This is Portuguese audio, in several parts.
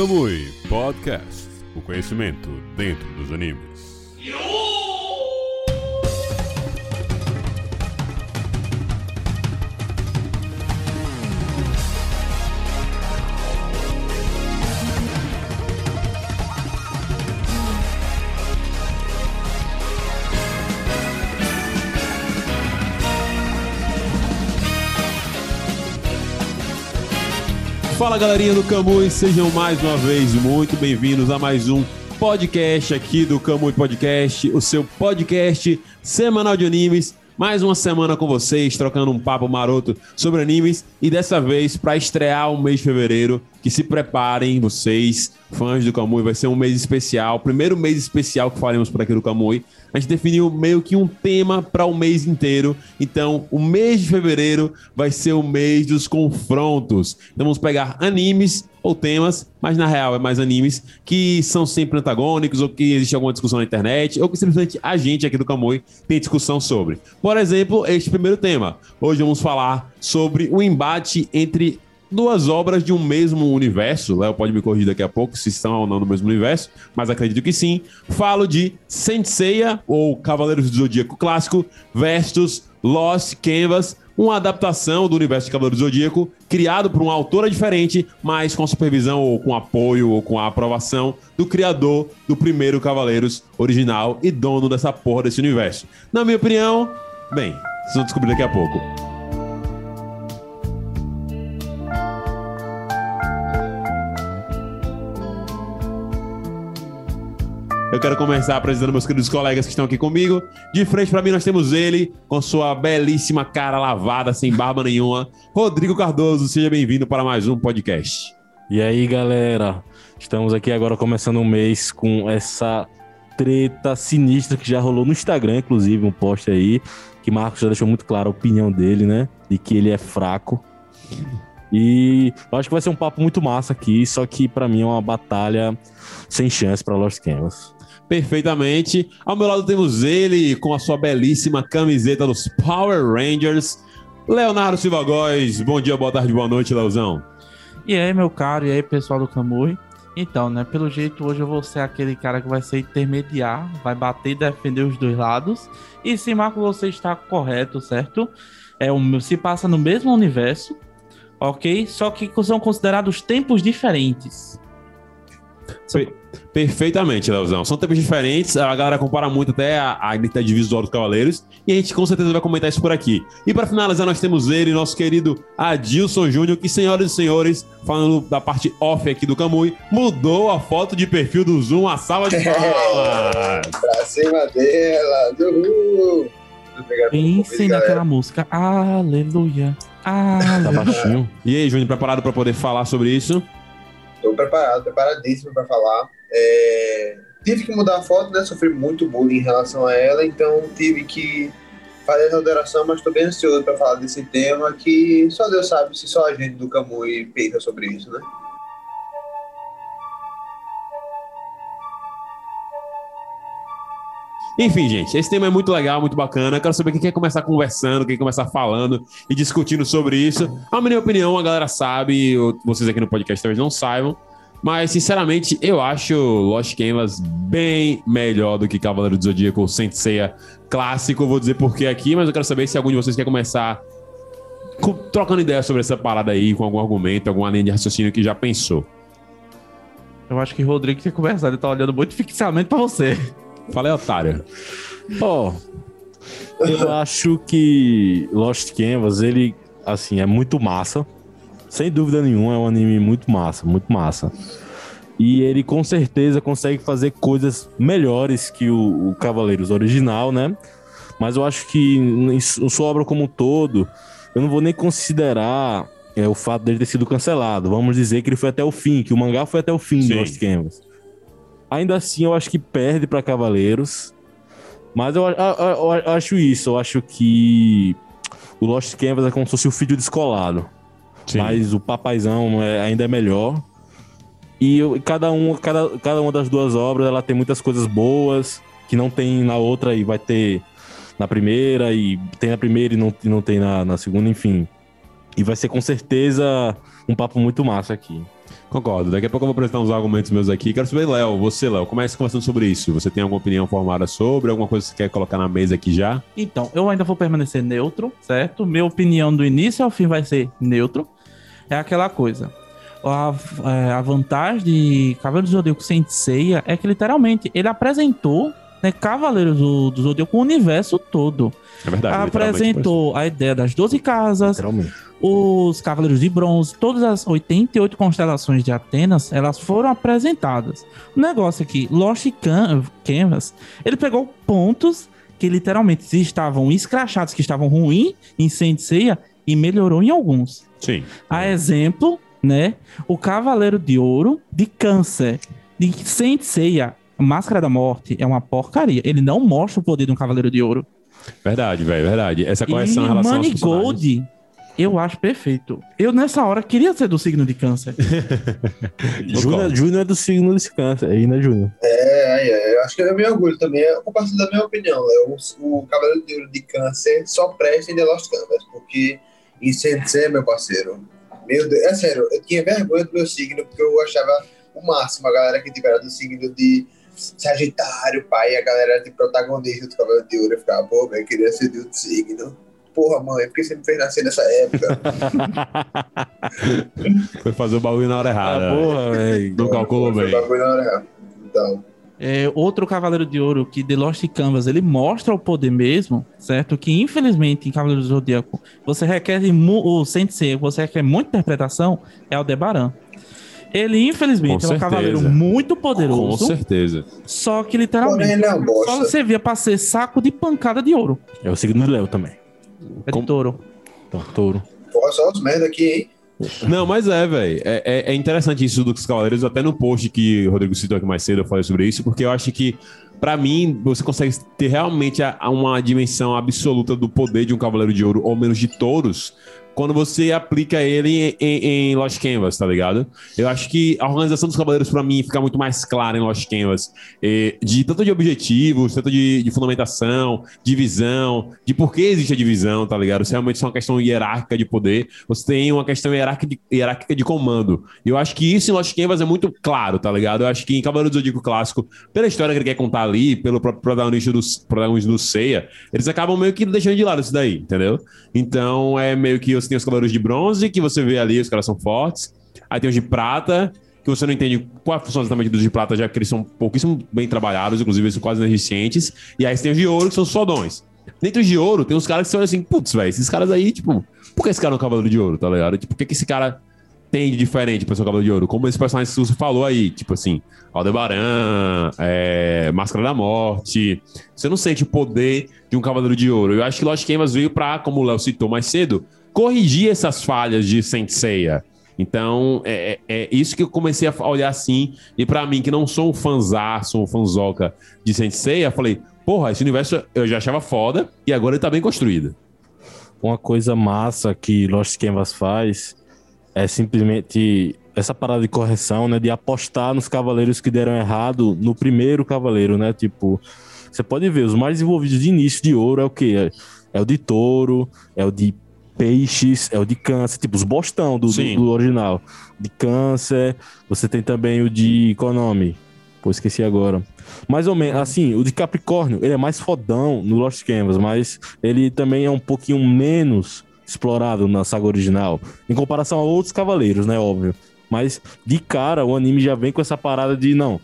Kamui Podcast. O conhecimento dentro dos animes. Fala galerinha do Camui, sejam mais uma vez muito bem-vindos a mais um podcast aqui do Camui Podcast, o seu podcast semanal de animes. Mais uma semana com vocês, trocando um papo maroto sobre animes e dessa vez para estrear o mês de fevereiro, que se preparem vocês, fãs do Kamui, vai ser um mês especial, primeiro mês especial que faremos por aqui do Kamui. A gente definiu meio que um tema para o mês inteiro. Então, o mês de fevereiro vai ser o mês dos confrontos. Então, vamos pegar animes ou temas, mas na real é mais animes que são sempre antagônicos ou que existe alguma discussão na internet ou que simplesmente a gente aqui do Kamui tem discussão sobre. Por exemplo, este primeiro tema. Hoje vamos falar sobre o embate entre duas obras de um mesmo universo. Léo pode me corrigir daqui a pouco se estão ou não no mesmo universo, mas acredito que sim. Falo de Senseiya, ou Cavaleiros do Zodíaco clássico, versus Lost Canvas, uma adaptação do universo de Cavaleiros do Zodíaco, criado por uma autora diferente, mas com supervisão ou com apoio ou com a aprovação do criador do primeiro Cavaleiros original e dono dessa porra desse universo. Na minha opinião, bem, vocês vão descobrir daqui a pouco. Eu quero começar apresentando meus queridos colegas que estão aqui comigo. De frente para mim nós temos ele, com sua belíssima cara lavada, sem barba nenhuma. Rodrigo Cardoso, seja bem-vindo para mais um podcast. E aí, galera? Estamos aqui agora começando um mês com essa treta sinistra que já rolou no Instagram, inclusive, um post aí, que Marcos já deixou muito claro a opinião dele, né? De que ele é fraco. E eu acho que vai ser um papo muito massa aqui, só que para mim é uma batalha sem chance para Lost Canvas. Perfeitamente. Ao meu lado temos ele com a sua belíssima camiseta dos Power Rangers, Leonardo Silva Góes. Bom dia, boa tarde, boa noite, Leozão. E aí, meu caro, e aí, pessoal do Camui? Então, né, pelo jeito hoje eu vou ser aquele cara que vai ser intermediar, vai bater e defender os dois lados. E sim, Marco, você está correto, certo? É, o, se passa no mesmo universo, ok? Só que são considerados tempos diferentes. Per perfeitamente, Leozão. São tempos diferentes, a galera compara muito até a, a identidade visual dos Cavaleiros, e a gente com certeza vai comentar isso por aqui. E para finalizar, nós temos ele, nosso querido Adilson Júnior, que, senhoras e senhores, falando da parte off aqui do Camui, mudou a foto de perfil do Zoom, a salva de palmas! pra cima dela, uhul! Pensem naquela música, aleluia. Ah, Tá baixinho. E aí, Júnior, preparado para poder falar sobre isso? Estou preparado, preparadíssimo para falar. É, Tive que mudar a foto, né? Sofri muito bullying em relação a ela, então tive que fazer essa alteração, mas estou bem ansioso para falar desse tema que só Deus sabe se só a gente do Camui pensa sobre isso, né? Enfim, gente, esse tema é muito legal, muito bacana. Eu quero saber quem quer começar conversando, quem quer começar falando e discutindo sobre isso. A minha opinião, a galera sabe, vocês aqui no podcast talvez não saibam. Mas, sinceramente, eu acho Lost Canvas bem melhor do que Cavaleiro do Zodíaco Senseiya clássico. Vou dizer por que aqui, mas eu quero saber se algum de vocês quer começar co- trocando ideia sobre essa parada aí, com algum argumento, alguma linha de raciocínio que já pensou. Eu acho que o Rodrigo tem conversado, ele tá olhando muito fixamente pra você. Falei, otário. Ó, eu acho que Lost Canvas, ele, assim, é muito massa. Sem dúvida nenhuma, é um anime muito massa, muito massa. E ele com certeza consegue fazer coisas melhores que o, o Cavaleiros original, né? Mas eu acho que em sua obra como um todo, eu não vou nem considerar é, o fato dele ter sido cancelado. Vamos dizer que ele foi até o fim, que o mangá foi até o fim Sim. de Lost Canvas. Ainda assim, eu acho que perde para Cavaleiros. Mas eu, eu- eu- eu acho isso, eu acho que o Lost Canvas é como se fosse o filho descolado. Sim. Mas o papaizão é- ainda é melhor. E eu- cada, um, cada, cada uma das duas obras ela tem muitas coisas boas que não tem na outra e vai ter na primeira, e tem na primeira e não, e não tem na, na segunda, enfim. E vai ser com certeza um papo muito massa aqui. Concordo. Daqui a pouco eu vou apresentar uns argumentos meus aqui. Quero saber, Léo, você, Léo, comece conversando sobre isso. Você tem alguma opinião formada sobre? Alguma coisa que você quer colocar na mesa aqui já? Então, eu ainda vou permanecer neutro, certo? Minha opinião do início ao fim vai ser neutro. É aquela coisa. A, é, a vantagem de Cavaleiros do Zodíaco sem Seiya é que literalmente ele apresentou né, Cavaleiros do, do Zodíaco o universo todo. É verdade. apresentou a ideia das 12 casas, os Cavaleiros de Bronze, todas as 88 constelações de Atenas, elas foram apresentadas. O negócio aqui, Lost Can- Canvas, ele pegou pontos que literalmente estavam escrachados, que estavam ruins em Saint Seiya, e melhorou em alguns. Sim. A exemplo, né, o Cavaleiro de Ouro de Câncer, de Saint Seiya, Máscara da Morte, é uma porcaria. Ele não mostra o poder de um Cavaleiro de Ouro. Verdade, velho, verdade. Essa correção em E relação aos personagens. Gold, eu acho perfeito. Eu, nessa hora, queria ser do signo de câncer. Júnior, Júnior é do signo desse câncer. Aí, né, Júnior? É, é, eu acho que é meu orgulho também. Eu compartilho da minha opinião. Léo. O, o Cavaleiro de Ouro de Câncer só presta em The Lost Canvas, porque em Sensei, meu parceiro, meu Deus, é sério, eu tinha vergonha do meu signo, porque eu achava o máximo a galera que tipo, era do signo de Sagitário, pai, a galera era de protagonista do Cavaleiro de Ouro. Eu ficava, pô, velho, eu queria ser de outro signo. Porra, mãe, por que você me fez nascer nessa época? Foi fazer o bagulho na hora errada. Ah, porra, velho. Não calculou Foi bem. bagulho na hora errada. Então, É, outro Cavaleiro de Ouro que The Lost Canvas ele mostra o poder mesmo, certo? Que infelizmente em Cavaleiro do Zodíaco você requer mu- o Sensei, você requer muita interpretação, é o Debaran. Ele infelizmente Com é um certeza. cavaleiro muito Com poderoso, certeza. só que literalmente ele é um só bosta. você via pra ser saco de pancada de ouro. É o signo do Léo também. É Com- de touro. Então, touro. Porra, só os merda aqui, hein? Não, mas é, velho. É, é- é interessante isso dos Cavaleiros. Até no post que o Rodrigo citou aqui mais cedo, eu falei sobre isso, porque eu acho que, pra mim, você consegue ter realmente a- a uma dimensão absoluta do poder de um Cavaleiro de Ouro, ou menos de touros, quando você aplica ele em, em, em Lost Canvas, tá ligado? Eu acho que a organização dos Cavaleiros, pra mim, fica muito mais clara em Lost Canvas. eh, de tanto de objetivos, tanto de, de fundamentação, de visão, de por que existe a divisão, tá ligado? Se realmente é uma questão hierárquica de poder, você tem uma questão hierárquica de, hierárquica de comando. E eu acho que isso em Lost Canvas é muito claro, tá ligado? Eu acho que em Cavaleiro do Zodíaco Clássico, pela história que ele quer contar ali, pelo próprio protagonista do, protagonista do Seiya, eles acabam meio que deixando de lado isso daí, entendeu? Então é meio que tem os Cavaleiros de Bronze, que você vê ali, os caras são fortes. Aí tem os de Prata, que você não entende qual a função exatamente dos de prata, já que eles são pouquíssimo bem trabalhados, inclusive eles são quase ineficientes. E aí você tem os de ouro, que são os fodões. Dentro de ouro, tem uns caras que são assim, putz, velho, esses caras aí, tipo, por que esse cara é um cavaleiro de ouro, tá ligado? Tipo, por que, que esse cara tem de diferente pra ser um cavaleiro de ouro? Como esse personagem que você falou aí, tipo assim, Aldebaran, é, Máscara da Morte. Você não sente o poder de um cavaleiro de ouro. Eu acho que Lost Canvas veio pra, como o Léo citou mais cedo, corrigir essas falhas de Saint Seiya. Então, é, é- é isso que eu comecei a olhar assim. E pra mim, que não sou um fanzaço, um fanzoca de Saint Seiya, falei, porra, esse universo eu já achava foda e agora ele tá bem construído. Uma coisa massa que Lost Canvas faz é simplesmente essa parada de correção, né? De apostar nos cavaleiros que deram errado no primeiro cavaleiro, né? Tipo, você pode ver, os mais desenvolvidos de início de ouro é o quê? É, é o de touro, é o de peixes, é o de câncer, tipo, os bostão do, do, do original. De câncer, você tem também o de nome? Pô, esqueci agora. Mais ou menos, assim, o de Capricórnio, ele é mais fodão no Lost Canvas, mas ele também é um pouquinho menos explorado na saga original, em comparação a outros cavaleiros, né, óbvio. Mas, de cara, o anime já vem com essa parada de, não,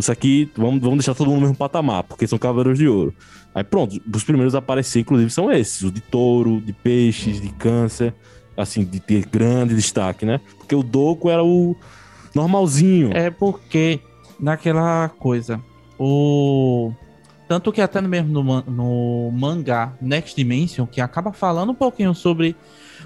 isso aqui, vamos, vamos deixar todo mundo no mesmo patamar, porque são cavaleiros de ouro. Aí pronto, os primeiros a aparecer, inclusive, são esses, o de touro, de peixes, de câncer, assim, de ter grande destaque, né? Porque o Doku era o normalzinho. É porque naquela coisa, o tanto que até mesmo no, no mangá Next Dimension, que acaba falando um pouquinho sobre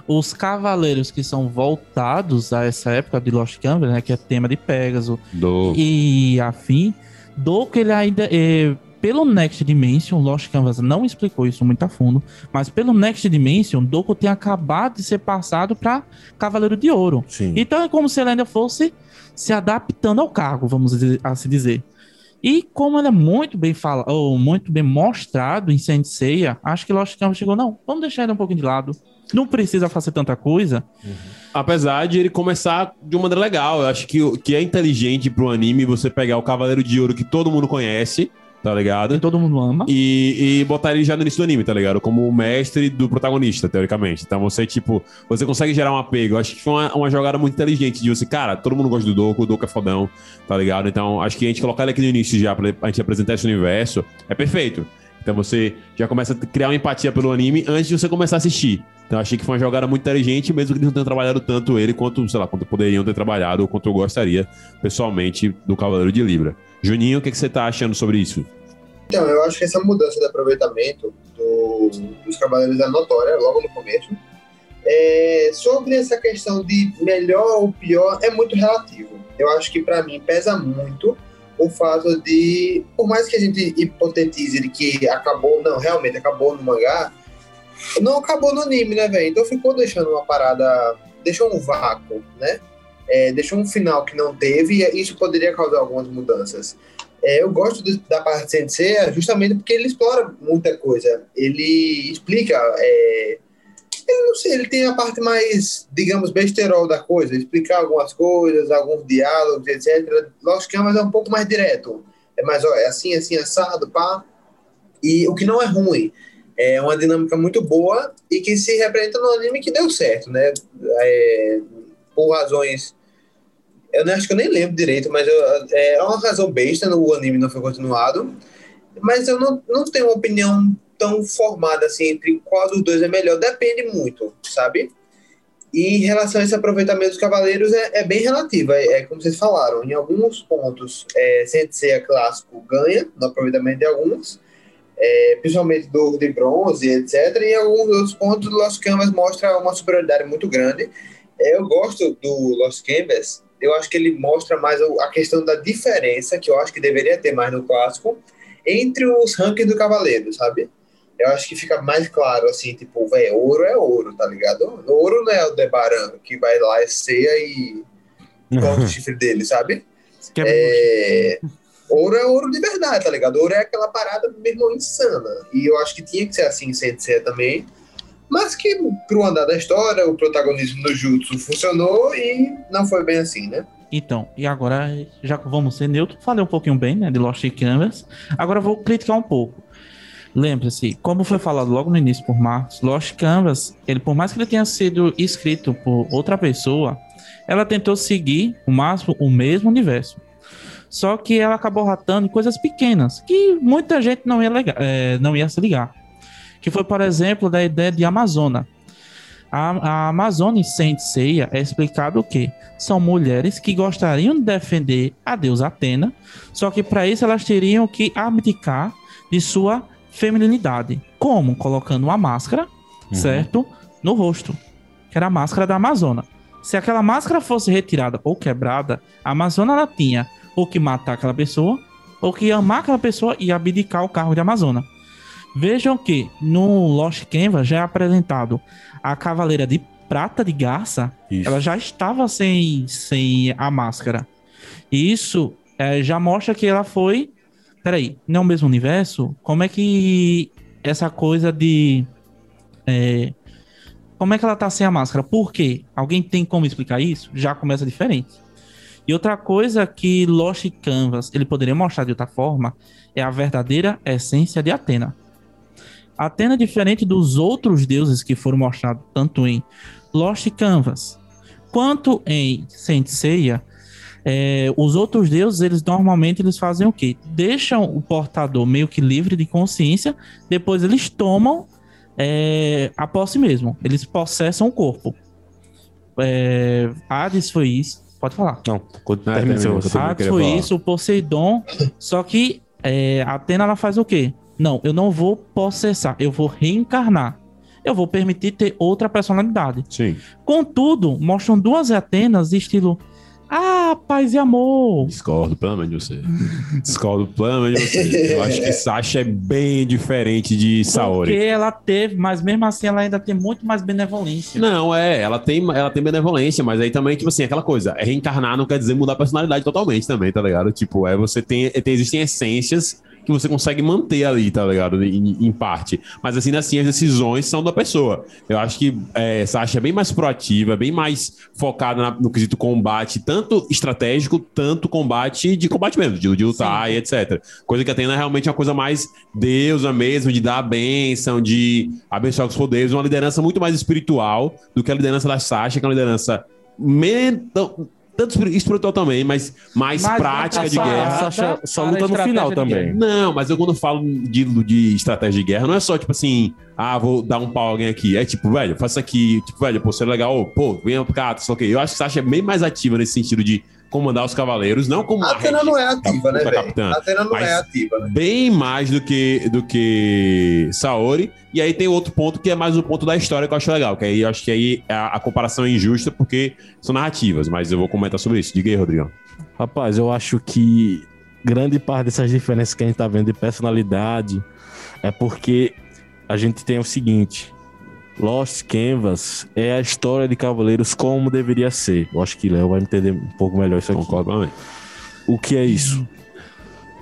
os cavaleiros que são voltados a essa época de Lost Canvas, né, que é tema de Pegasus Do... e afim, do que ele ainda é, pelo Next Dimension, Lost Canvas não explicou isso muito a fundo, mas pelo Next Dimension, Doku tem acabado de ser passado para Cavaleiro de Ouro. Sim. Então é como se ele ainda fosse se adaptando ao cargo, vamos dizer- assim dizer. E como ele é muito bem falado, ou muito bem mostrado em Saint Seiya, acho que Lost Canvas chegou, não, vamos deixar ele um pouquinho de lado. Não precisa fazer tanta coisa. Apesar de ele começar de uma maneira legal, eu acho que, que é inteligente pro anime você pegar o Cavaleiro de Ouro que todo mundo conhece, tá ligado? Que todo mundo ama. E, e botar ele já no início do anime, tá ligado? Como o mestre do protagonista, teoricamente. Então você, tipo, você consegue gerar um apego. Acho que foi uma, uma jogada muito inteligente de você, cara, todo mundo gosta do Doku, o Doku é fodão, tá ligado? Então acho que a gente colocar ele aqui no início já pra a gente apresentar esse universo é perfeito. Então você já começa a criar uma empatia pelo anime antes de você começar a assistir. Então achei que foi uma jogada muito inteligente, mesmo que eles não tenham trabalhado tanto ele quanto, sei lá, quanto poderiam ter trabalhado ou quanto eu gostaria, pessoalmente, do Cavaleiro de Libra. Juninho, o que, que você tá achando sobre isso? Então, eu acho que essa mudança de aproveitamento do- dos Cavaleiros é notória logo no começo. É, sobre essa questão de melhor ou pior, é muito relativo. Eu acho que para mim pesa muito o fato de, por mais que a gente hipotetize de que acabou, não, realmente acabou no mangá, não acabou no anime, né, velho? Então ficou deixando uma parada, deixou um vácuo, né? É, deixou um final que não teve e isso poderia causar algumas mudanças. É, eu gosto do- da parte de Sensei justamente porque ele explora muita coisa. Ele explica. é, ele não sei, ele tem a parte mais, digamos, besterol da coisa, explicar algumas coisas, alguns diálogos, etc. Lost Canvas é um pouco mais direto. É mais, ó, é assim, assim, assado, pá. E o que não é ruim. É uma dinâmica muito boa e que se representa no anime que deu certo, né? É, por razões eu não- acho que eu nem lembro direito, mas eu, é uma razão besta no anime não foi continuado. Mas eu não, não tenho uma opinião tão formada assim entre qual dos dois é melhor. Depende muito, sabe? E em relação a esse aproveitamento dos cavaleiros, é, é bem relativo. É, é como vocês falaram, em alguns pontos, é, Sensei clássico ganha no aproveitamento de alguns, é, principalmente do de bronze, etc. E em alguns outros pontos, o Lost Canvas mostra uma superioridade muito grande. É, eu gosto do Lost Canvas, eu acho que ele mostra mais a questão da diferença, que eu acho que deveria ter mais no clássico, entre os rankings do Cavaleiro, sabe? Eu acho que fica mais claro, assim, tipo, velho, ouro é ouro, tá ligado? Ouro não é o Debaran, que vai lá, ceia e corta o chifre dele, sabe? É Ouro é ouro de verdade, tá ligado? Ouro é aquela parada mesmo insana. E eu acho que tinha que ser assim em Sensei também. Mas que pro andar da história, o protagonismo do Jutsu funcionou e não foi bem assim, né? Então, e agora, já que vamos ser neutro, falei um pouquinho bem, né, de Lost Canvas. Agora vou criticar um pouco. Lembre-se, como foi falado logo no início por Marcos, Lost Canvas, ele, por mais que ele tenha sido escrito por outra pessoa, ela tentou seguir o máximo o mesmo universo. Só que ela acabou ratando coisas pequenas, que muita gente não ia, ligar, é, não ia se ligar. Que foi, por exemplo, da ideia de Amazona. A, a Amazônia em Saint Seiya é explicado o quê? São mulheres que gostariam de defender a deusa Atena, só que para isso elas teriam que abdicar de sua feminilidade. Como? Colocando uma máscara, certo? No rosto, que era a máscara da Amazona. Se aquela máscara fosse retirada ou quebrada, a Amazona ela tinha ou que matar aquela pessoa, ou que amar aquela pessoa e abdicar o cargo de Amazona. Vejam que no Lost Canvas já é apresentado a Cavaleira de Prata de Garça, Isso. ela já estava sem, sem a máscara. E isso é, já mostra que ela foi. Peraí, não é o mesmo universo? Como é que essa coisa de. é, como é que ela tá sem a máscara? Por quê? Alguém tem como explicar isso? Já começa diferente. E outra coisa que Lost Canvas ele poderia mostrar de outra forma é a verdadeira essência de Atena. Atena é diferente dos outros deuses que foram mostrados tanto em Lost Canvas quanto em Saint Seiya. é, os outros deuses, eles normalmente eles fazem o quê? Deixam o portador meio que livre de consciência, depois eles tomam é, a posse mesmo. Eles possessam o corpo. É, Hades foi isso. Pode falar. Não, raciocínio. Ah, Hades queria foi falar. isso, o Poseidon. só que é, Atena ela faz o quê? Não, eu não vou possessar, eu vou reencarnar. Eu vou permitir ter outra personalidade. Sim. Contudo, mostram duas Atenas estilo. Ah, paz e amor. Discordo plenamente de você. Discordo plenamente de você. Eu acho que Sasha é bem diferente de Saori. Porque ela teve, mas mesmo assim ela ainda tem muito mais benevolência. Não, é, ela tem, ela tem benevolência, mas aí também, tipo assim, aquela coisa, é reencarnar não quer dizer mudar a personalidade totalmente também, tá ligado? Tipo, é você tem, tem existem essências que você consegue manter ali, tá ligado? Em, em parte. Mas assim, assim, as decisões são da pessoa. Eu acho que é, Sasha é bem mais proativa, bem mais focada na- no quesito combate, tanto estratégico, tanto combate de combate mesmo, de, de lutar e etc. Coisa que a Atena é realmente uma coisa mais deusa mesmo, de dar a bênção, de abençoar os poderes, uma liderança muito mais espiritual do que a liderança da Sasha, que é uma liderança mental. Tanto espiri- espiritual também, mas mais Mais prática de guerra. Só para luta no final também. Não, mas eu quando falo de, de estratégia de guerra, não é só tipo assim, ah, vou dar um pau a alguém aqui. É tipo, velho, faça aqui, tipo, velho, pô, seria legal, pô, venha pra cá, só que eu acho que Sasha é bem mais ativa nesse sentido de comandar os cavaleiros, não como A Atena não é ativa, né, capitã. A Atena não Mas- é ativa, né? bem mais do que do que Saori. E aí tem outro ponto que é mais o ponto da história que eu acho legal, que aí eu acho que aí a, a comparação é injusta porque são narrativas, mas eu vou comentar sobre isso. Diga aí, Rodrigo. Rapaz, eu acho que grande parte dessas diferenças que a gente tá vendo de personalidade é porque a gente tem o seguinte: Lost Canvas é a história de Cavaleiros como deveria ser. Eu acho que Léo vai entender um pouco melhor isso aqui. Concordo com O que é isso?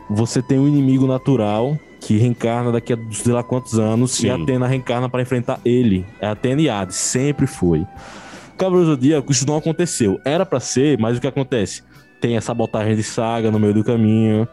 Você tem um inimigo natural que reencarna daqui a sei lá quantos anos Sim. e a Atena reencarna para enfrentar ele. É Atena e Hades, sempre foi. Cavaleiro do Zodíaco, isso não aconteceu. Era pra ser, mas o que acontece? Tem a sabotagem de saga no meio do caminho,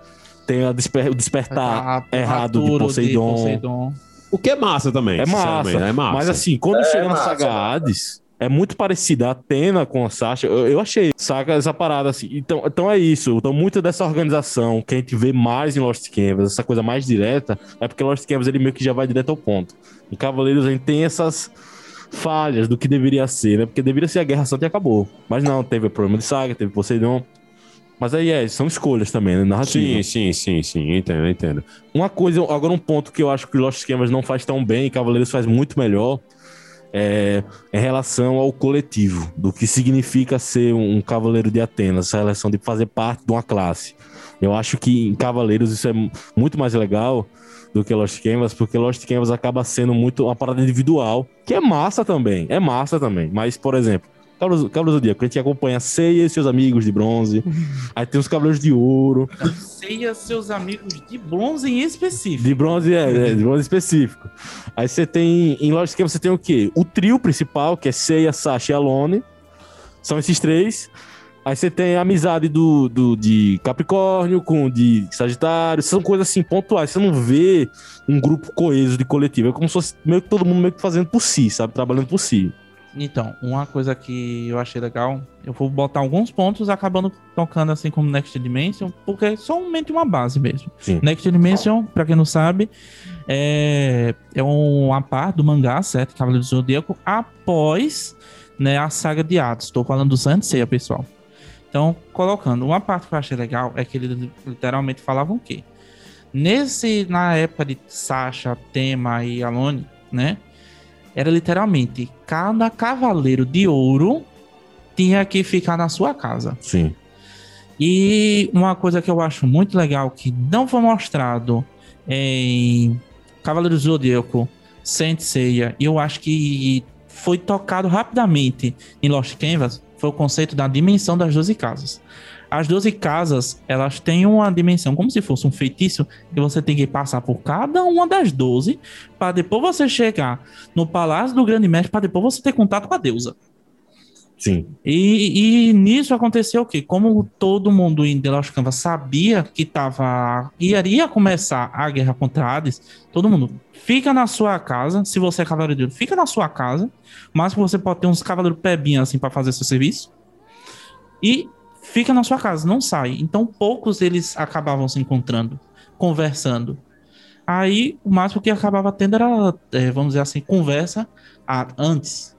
tem a desper- o despertar Ah, errado de Poseidon. Poseidon. O que é massa também. É massa. sinceramente, É massa. Mas assim, quando É chega na saga. Hades, é muito parecida a Atena com a Sasha. Eu, eu achei, saca essa parada assim. Então, então é isso. Então, muito dessa organização que a gente vê mais em Lost Canvas, essa coisa mais direta, é porque Lost Canvas ele meio que já vai direto ao ponto. Em Cavaleiros a gente tem essas falhas do que deveria ser, né? Porque deveria ser a Guerra Santa e acabou. Mas não, teve o problema de saga, teve Poseidon. Mas aí é, são escolhas também, né? Narrativa. Sim, sim, sim, sim. Entendo, entendo. Uma coisa, agora um ponto que eu acho que Lost Canvas não faz tão bem e Cavaleiros faz muito melhor é em relação ao coletivo, do que significa ser um, Cavaleiro de Atenas, essa relação de fazer parte de uma classe. Eu acho que em Cavaleiros isso é mu- muito mais legal do que Lost Canvas, porque Lost Canvas acaba sendo muito uma parada individual, que é massa também, é massa também. Mas, por exemplo, Cavaleiros Cavaleiros do Zodíaco, a gente acompanha Seiya e seus amigos de bronze, aí tem os Cavaleiros de Ouro, Ceia seus amigos de bronze em específico. de bronze, é, é, de bronze específico. Aí você tem, em Lost Canvas você tem o quê? O trio principal, que é Seiya, Sasha e Alone. São esses três. Aí você tem a amizade do, do, de Capricórnio com o de Sagitário. São coisas assim, pontuais. Você não vê um grupo coeso de coletivo. É como se fosse meio que todo mundo meio que fazendo por si, sabe? Trabalhando por si. Então, uma coisa que eu achei legal, eu vou botar alguns pontos acabando tocando assim como Next Dimension, porque é somente uma base mesmo. Sim. Next Dimension, pra quem não sabe, é, é uma parte do mangá, certo? Cavaleiro do Zodíaco, após né, a saga de Hades. Estou falando do Seiya, pessoal. Então, colocando, uma parte que eu achei legal é que ele literalmente falavam o quê? Nesse, na época de Sasha, Tema e Alone, né? Era literalmente cada cavaleiro de ouro tinha que ficar na sua casa. Sim. E uma coisa que eu acho muito legal que não foi mostrado em Cavaleiro do Zodíaco, Saint Seiya, e eu acho que foi tocado rapidamente em Lost Canvas, foi o conceito da dimensão das 12 casas. As 12 casas, elas têm uma dimensão como se fosse um feitiço que você tem que passar por cada uma das 12 para depois você chegar no Palácio do Grande Mestre para depois você ter contato com a deusa. Sim. E, e nisso aconteceu o quê? Como todo mundo em The Lost Canvas sabia que tava, iria começar a guerra contra Hades, todo mundo fica na sua casa. Se você é cavaleiro fica na sua casa. Mas você pode ter uns cavaleiros pebinhos assim para fazer seu serviço. E fica na sua casa, não sai. Então poucos eles acabavam se encontrando, conversando. Aí o máximo que acabava tendo era, é, vamos dizer assim, conversa a- antes.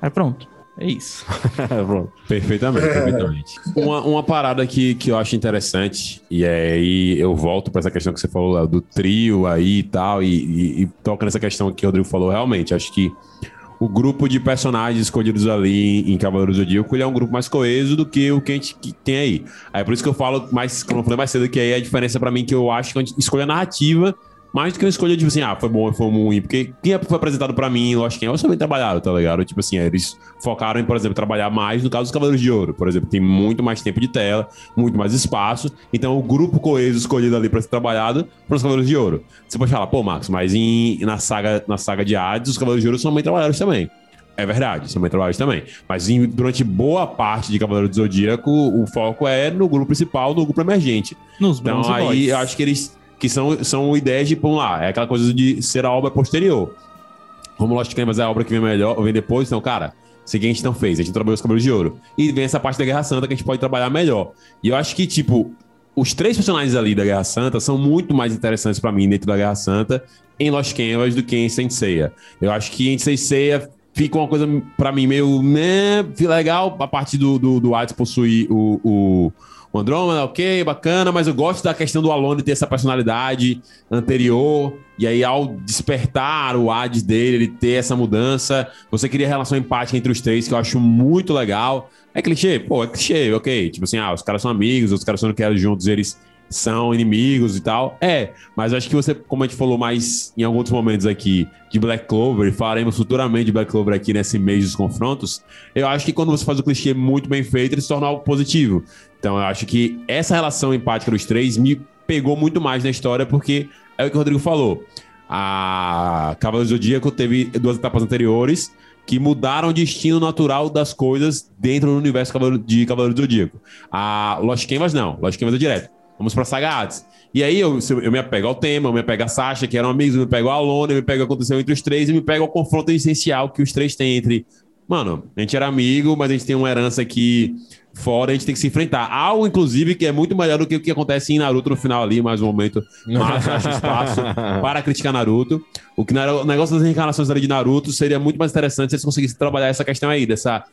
Aí pronto, é isso. Pronto. Perfeitamente, perfeitamente. Uma, uma parada que, que eu acho interessante, e aí eu volto para essa questão que você falou do trio aí e tal, e, e, e toca nessa questão que o Rodrigo falou, realmente, acho que o grupo de personagens escolhidos ali em Cavaleiros do Zodíaco, ele é um grupo mais coeso do que o que a gente tem aí. Aí por isso que eu falo mais, como eu falei mais cedo, que aí é a diferença pra mim que eu acho que a gente escolhe a narrativa mais do que uma escolha, tipo assim, ah, foi bom, foi ruim. Porque quem foi apresentado pra mim, eu acho que eles também trabalharam, tá ligado? Tipo assim, eles focaram em, por exemplo, trabalhar mais no caso dos Cavaleiros de Ouro, por exemplo, tem muito mais tempo de tela, muito mais espaço. Então, o grupo coeso escolhido ali pra ser trabalhado para os Cavaleiros de Ouro. Você pode falar, pô, Marcos, mas em, na, saga, na saga de Hades, os Cavaleiros de Ouro são bem trabalhados também. É verdade, são bem trabalhados também. Mas em, durante boa parte de Cavaleiro do Zodíaco, o foco é no grupo principal, no grupo emergente. Nos Então aí eu acho que eles que são, são ideias de, vamos lá, é aquela coisa de ser a obra posterior. Como Lost Canvas é a obra que vem melhor, vem depois, então, cara, seguinte não fez, a gente trabalhou os cabelos de ouro. E vem essa parte da Guerra Santa que a gente pode trabalhar melhor. E eu acho que, tipo, os três personagens ali da Guerra Santa são muito mais interessantes pra mim dentro da Guerra Santa em Lost Canvas do que em Saint Seiya. Eu acho que em Saint Seiya fica uma coisa pra mim meio, né, legal a parte do, do, do possuir o, o, o Andrômeda, ok, bacana, mas eu gosto da questão do Alone ter essa personalidade anterior, e aí ao despertar o Hades dele, ele ter essa mudança, você cria relação empática entre os três, que eu acho muito legal. É clichê? Pô, é clichê, ok. Tipo assim, ah, os caras são amigos, os caras são querem juntos, eles são inimigos e tal. É, mas acho que você, como a gente falou mais em alguns momentos aqui de Black Clover, e falaremos futuramente de Black Clover aqui nesse mês dos confrontos, eu acho que quando você faz o clichê muito bem feito, ele se torna algo positivo. Então eu acho que essa relação empática dos três me pegou muito mais na história, porque é o que o Rodrigo falou. A Cavaleiro Zodíaco teve duas etapas anteriores que mudaram o destino natural das coisas dentro do universo de Cavaleiro do Zodíaco. A Lost Canvas não, Lost Canvas é direto. Vamos pra Saga Hades. E aí eu, eu, me apego ao tema, eu me apego a Sasha, que eram amigos, eu me apego a Alone, eu me apego ao que aconteceu entre os três, e me apego ao confronto essencial que os três têm entre. Mano, a gente era amigo, mas a gente tem uma herança aqui fora, a gente tem que se enfrentar. Algo, inclusive, que é muito melhor do que o que acontece em Naruto no final ali, mais um momento. Mas acho espaço para criticar Naruto. O que o negócio das reencarnações ali de Naruto seria muito mais interessante se eles conseguissem trabalhar essa questão aí, dessa.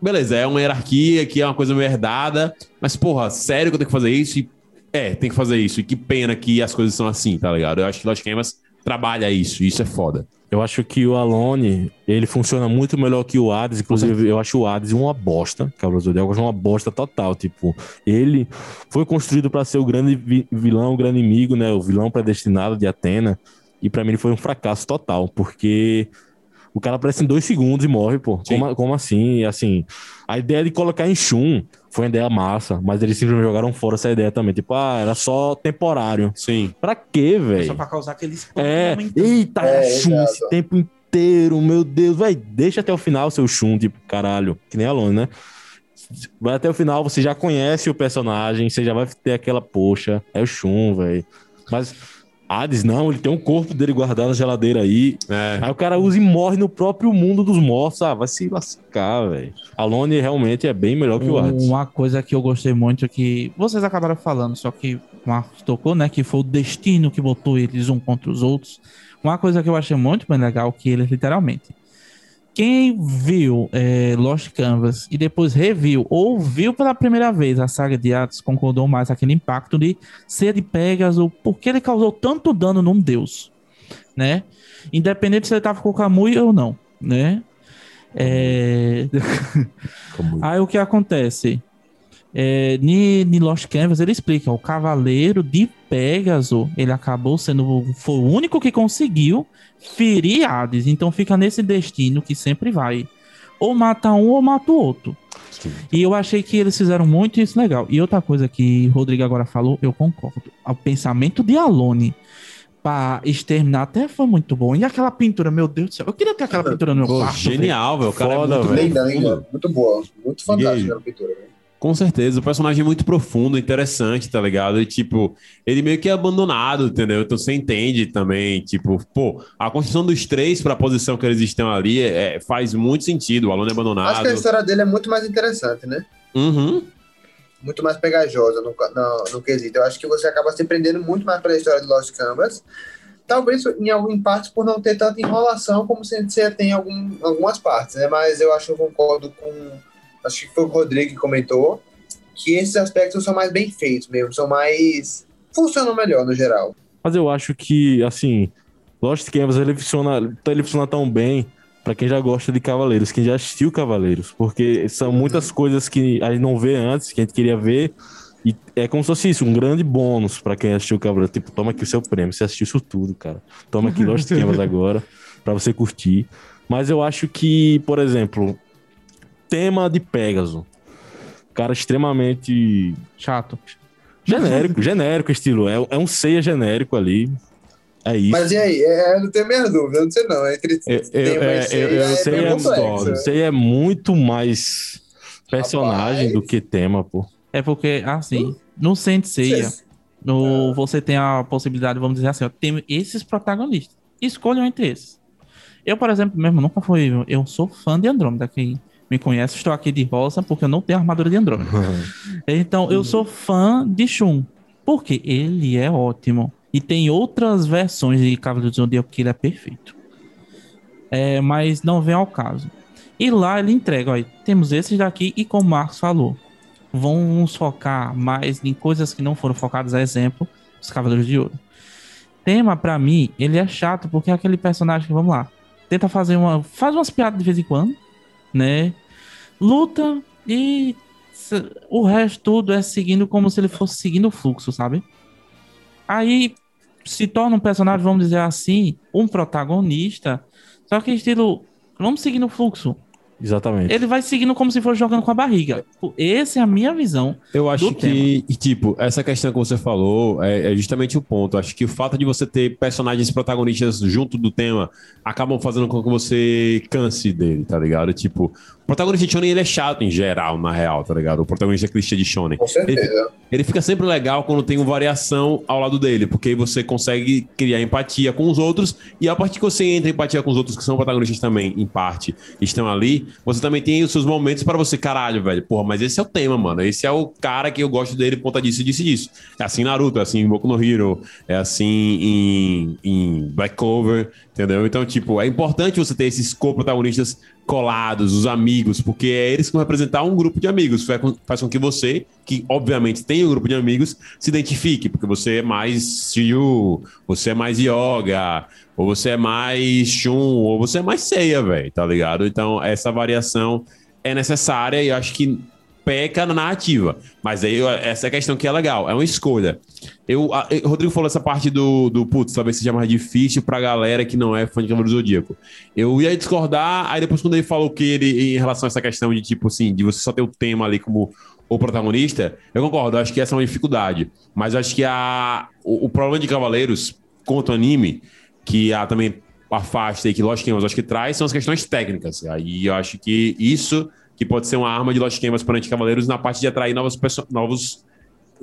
Beleza, é uma hierarquia que é uma coisa meio herdada, mas, porra, sério que eu tenho que fazer isso? E, é, tem que fazer isso. E que pena que as coisas são assim, tá ligado? Eu acho que Lost Canvas trabalha isso, e isso é foda. Eu acho que o Alone, ele funciona muito melhor que o Hades. Inclusive, eu acho o Hades uma bosta. Cavaleiro do eu acho uma bosta total. Tipo, ele foi construído pra ser o grande vi- vilão, o grande inimigo, né? O vilão predestinado de Atena. E pra mim ele foi um fracasso total, porque o cara aparece em dois segundos e morre, pô. Sim. Como, como assim? E assim, a ideia de colocar em Shun foi uma ideia massa, mas eles simplesmente jogaram fora essa ideia também. Tipo, ah, era só temporário. Sim. Pra quê, velho? Só pra causar aquele É, eita, É, Shun esse tempo inteiro, meu Deus, vai, deixa até o final seu Shun, tipo, caralho, que nem Alone, né? Vai até o final, você já conhece o personagem, você já vai ter aquela, poxa, é o Shun, velho. Mas Hades, não, ele tem um corpo dele guardado na geladeira aí. É. Aí o cara usa e morre no próprio mundo dos mortos, ah, vai se lascar, velho. Alone realmente é bem melhor que o Hades. Uma coisa que eu gostei muito é que vocês acabaram falando, só que o Marcos tocou, né? Que foi o destino que botou eles um contra os outros. Uma coisa que eu achei muito bem legal que eles literalmente. Quem viu é, Lost Canvas e depois reviu ou viu pela primeira vez a saga de Hades concordou mais aquele impacto de ser de Pegasus, porque ele causou tanto dano num deus, né? Independente se ele tava com o Kamui ou não, né? É... Aí o que acontece? É, ni, ni Lost Canvas ele explica, o cavaleiro de Pégaso, ele acabou sendo, foi o único que conseguiu ferir Hades, então fica nesse destino que sempre vai, ou mata um ou mata o outro. E eu achei que eles fizeram muito isso legal. E outra coisa que o Rodrigo agora falou, eu concordo. O pensamento de Alone pra exterminar até foi muito bom. E aquela pintura, meu Deus do céu. Eu queria ter aquela pintura no meu quarto. velho. genial, velho. O cara Foda, é muito velho. Linda, linda. Muito boa. Muito fantástica a pintura. né? Com certeza, o personagem é muito profundo, interessante, tá ligado? E, tipo, ele meio que é abandonado, entendeu? Então você entende também, tipo, pô, a construção dos três pra posição que eles estão ali é, faz muito sentido. O aluno é Acho que a abandonado. história dele é muito mais interessante, né? Uhum. Muito mais pegajosa no, no, no quesito. Eu acho que você acaba se prendendo muito mais pela história de Lost Canvas. Talvez em algum partes por não ter tanta enrolação como você tem em algum, algumas partes, né? Mas eu acho que eu concordo com. Acho que foi o Rodrigo que comentou que esses aspectos são mais bem feitos mesmo, são mais. funcionam melhor no geral. Mas eu acho que, assim, Lost Canvas ele funciona, ele funciona tão bem Pra quem já gosta de Cavaleiros, quem já assistiu Cavaleiros, porque são muitas coisas que a gente não vê antes, que a gente queria ver, e é como se fosse isso, um grande bônus pra quem assistiu Cavaleiros. Tipo, toma aqui o seu prêmio, você assistiu isso tudo, cara. Toma aqui Lost Canvas agora, pra você curtir. Mas eu acho que, por exemplo, tema de Pegasus. Cara extremamente Chato. genérico, genérico estilo. É, é um ceia genérico ali. É isso. Mas e aí? É, eu não tenho minhas dúvidas, eu não sei não. Entre Eu, eu, tema é, e eu, ceia eu é sei, é, complexo. sei é muito mais personagem Rapaz. do que tema, pô. É porque, assim, no Senseiya, no, você tem a possibilidade, vamos dizer assim, ó, tem esses protagonistas. Escolham entre esses. Eu, por exemplo, mesmo nunca fui. Eu sou fã de Andrômeda. Quem me conhece, estou aqui de rosa porque eu não tenho armadura de Andrômeda. Então, eu sou fã de Shun. Porque ele é ótimo. E tem outras versões de Cavaleiro do Zodíaco que ele é perfeito. É, mas não vem ao caso. E lá ele entrega, olha, temos esses daqui e como o Marcos falou, vamos focar mais em coisas que não foram focadas, a exemplo, os Cavaleiros de Ouro. Tema, pra mim, ele é chato porque é aquele personagem que, vamos lá, tenta fazer uma. faz umas piadas de vez em quando, né? Luta e o resto tudo é seguindo como se ele fosse seguindo o fluxo, sabe? Aí se torna um personagem, vamos dizer assim, um protagonista, só que estilo. Vamos seguir no fluxo. Exatamente. Ele vai seguindo como se fosse jogando com a barriga. Essa é a minha visão. Eu acho que, e, tipo, essa questão que você falou é, é justamente o ponto. Acho que o fato de você ter personagens protagonistas junto do tema acabam fazendo com que você canse dele, tá ligado? Tipo, o protagonista de Shonen ele é chato em geral, na real, tá ligado? O protagonista clichê de Shonen. Com certeza. Ele fica sempre legal quando tem uma variação ao lado dele, porque você consegue criar empatia com os outros, e a partir que você entra em empatia com os outros, que são protagonistas também, em parte, estão ali, você também tem os seus momentos para você, caralho, velho, porra, mas esse é o tema, mano. Esse é o cara que eu gosto dele, ponta disso, disso e disso. É assim em Naruto, é assim em Boku no Hero, é assim em, em Black Clover, entendeu? Então, tipo, é importante você ter esses co-protagonistas colados, os amigos, porque é eles que vão representar um grupo de amigos. Faz com, que você, que obviamente tem um grupo de amigos, se identifique, porque você é mais Shiryu, você é mais Yoga, ou você é mais Shun, ou você é mais Seiya, velho, tá ligado? Então, essa variação é necessária e eu acho que peca na narrativa. Mas aí, essa é a questão que é legal, é uma escolha. Eu, a- o Rodrigo falou essa parte do, do putz, talvez seja mais difícil pra galera que não é fã de Cavaleiro do Zodíaco. Eu ia discordar, aí depois quando ele falou que ele, em relação a essa questão de tipo assim, de você só ter o tema ali como o protagonista, eu concordo, eu acho que essa é uma dificuldade. Mas eu acho que a, o, o problema de Cavaleiros contra o anime, que a, também afasta e que Lost Canvas acho que traz, são as questões técnicas. Aí eu acho que isso que pode ser uma arma de Lost Canvas perante Cavaleiros na parte de atrair novos, novos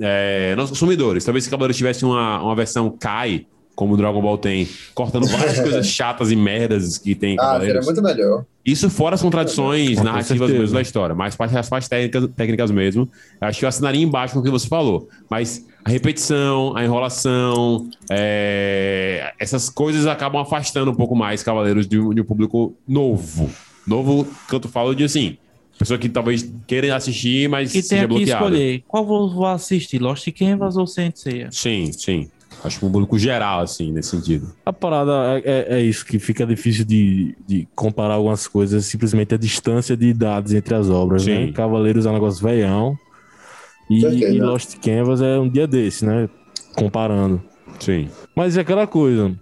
é, novos consumidores. Talvez se Cavaleiros tivesse uma, uma versão Kai, como o Dragon Ball tem, cortando várias coisas chatas e merdas que tem em Ah, seria Cavaleiros. muito melhor. Isso fora as contradições Com narrativas mesmo da história, mas parte as partes técnicas, técnicas mesmo. Acho que eu assinaria embaixo com o que você falou. Mas a repetição, a enrolação, é, essas coisas acabam afastando um pouco mais Cavaleiros de, um- de um público novo. Novo, que eu falo de assim, pessoa que talvez queira assistir, mas E tem seja que bloqueada. escolher qual vou, vou assistir, Lost Canvas ou Senseiya. Sim, sim. Acho que um público geral, assim, nesse sentido. A parada é, é- é isso, que fica difícil de, de comparar algumas coisas, simplesmente a distância de idades entre as obras, Sim. né? Cavaleiros é um negócio veião e, e Lost Canvas é um dia desse, né? Comparando. Sim. Mas é aquela coisa.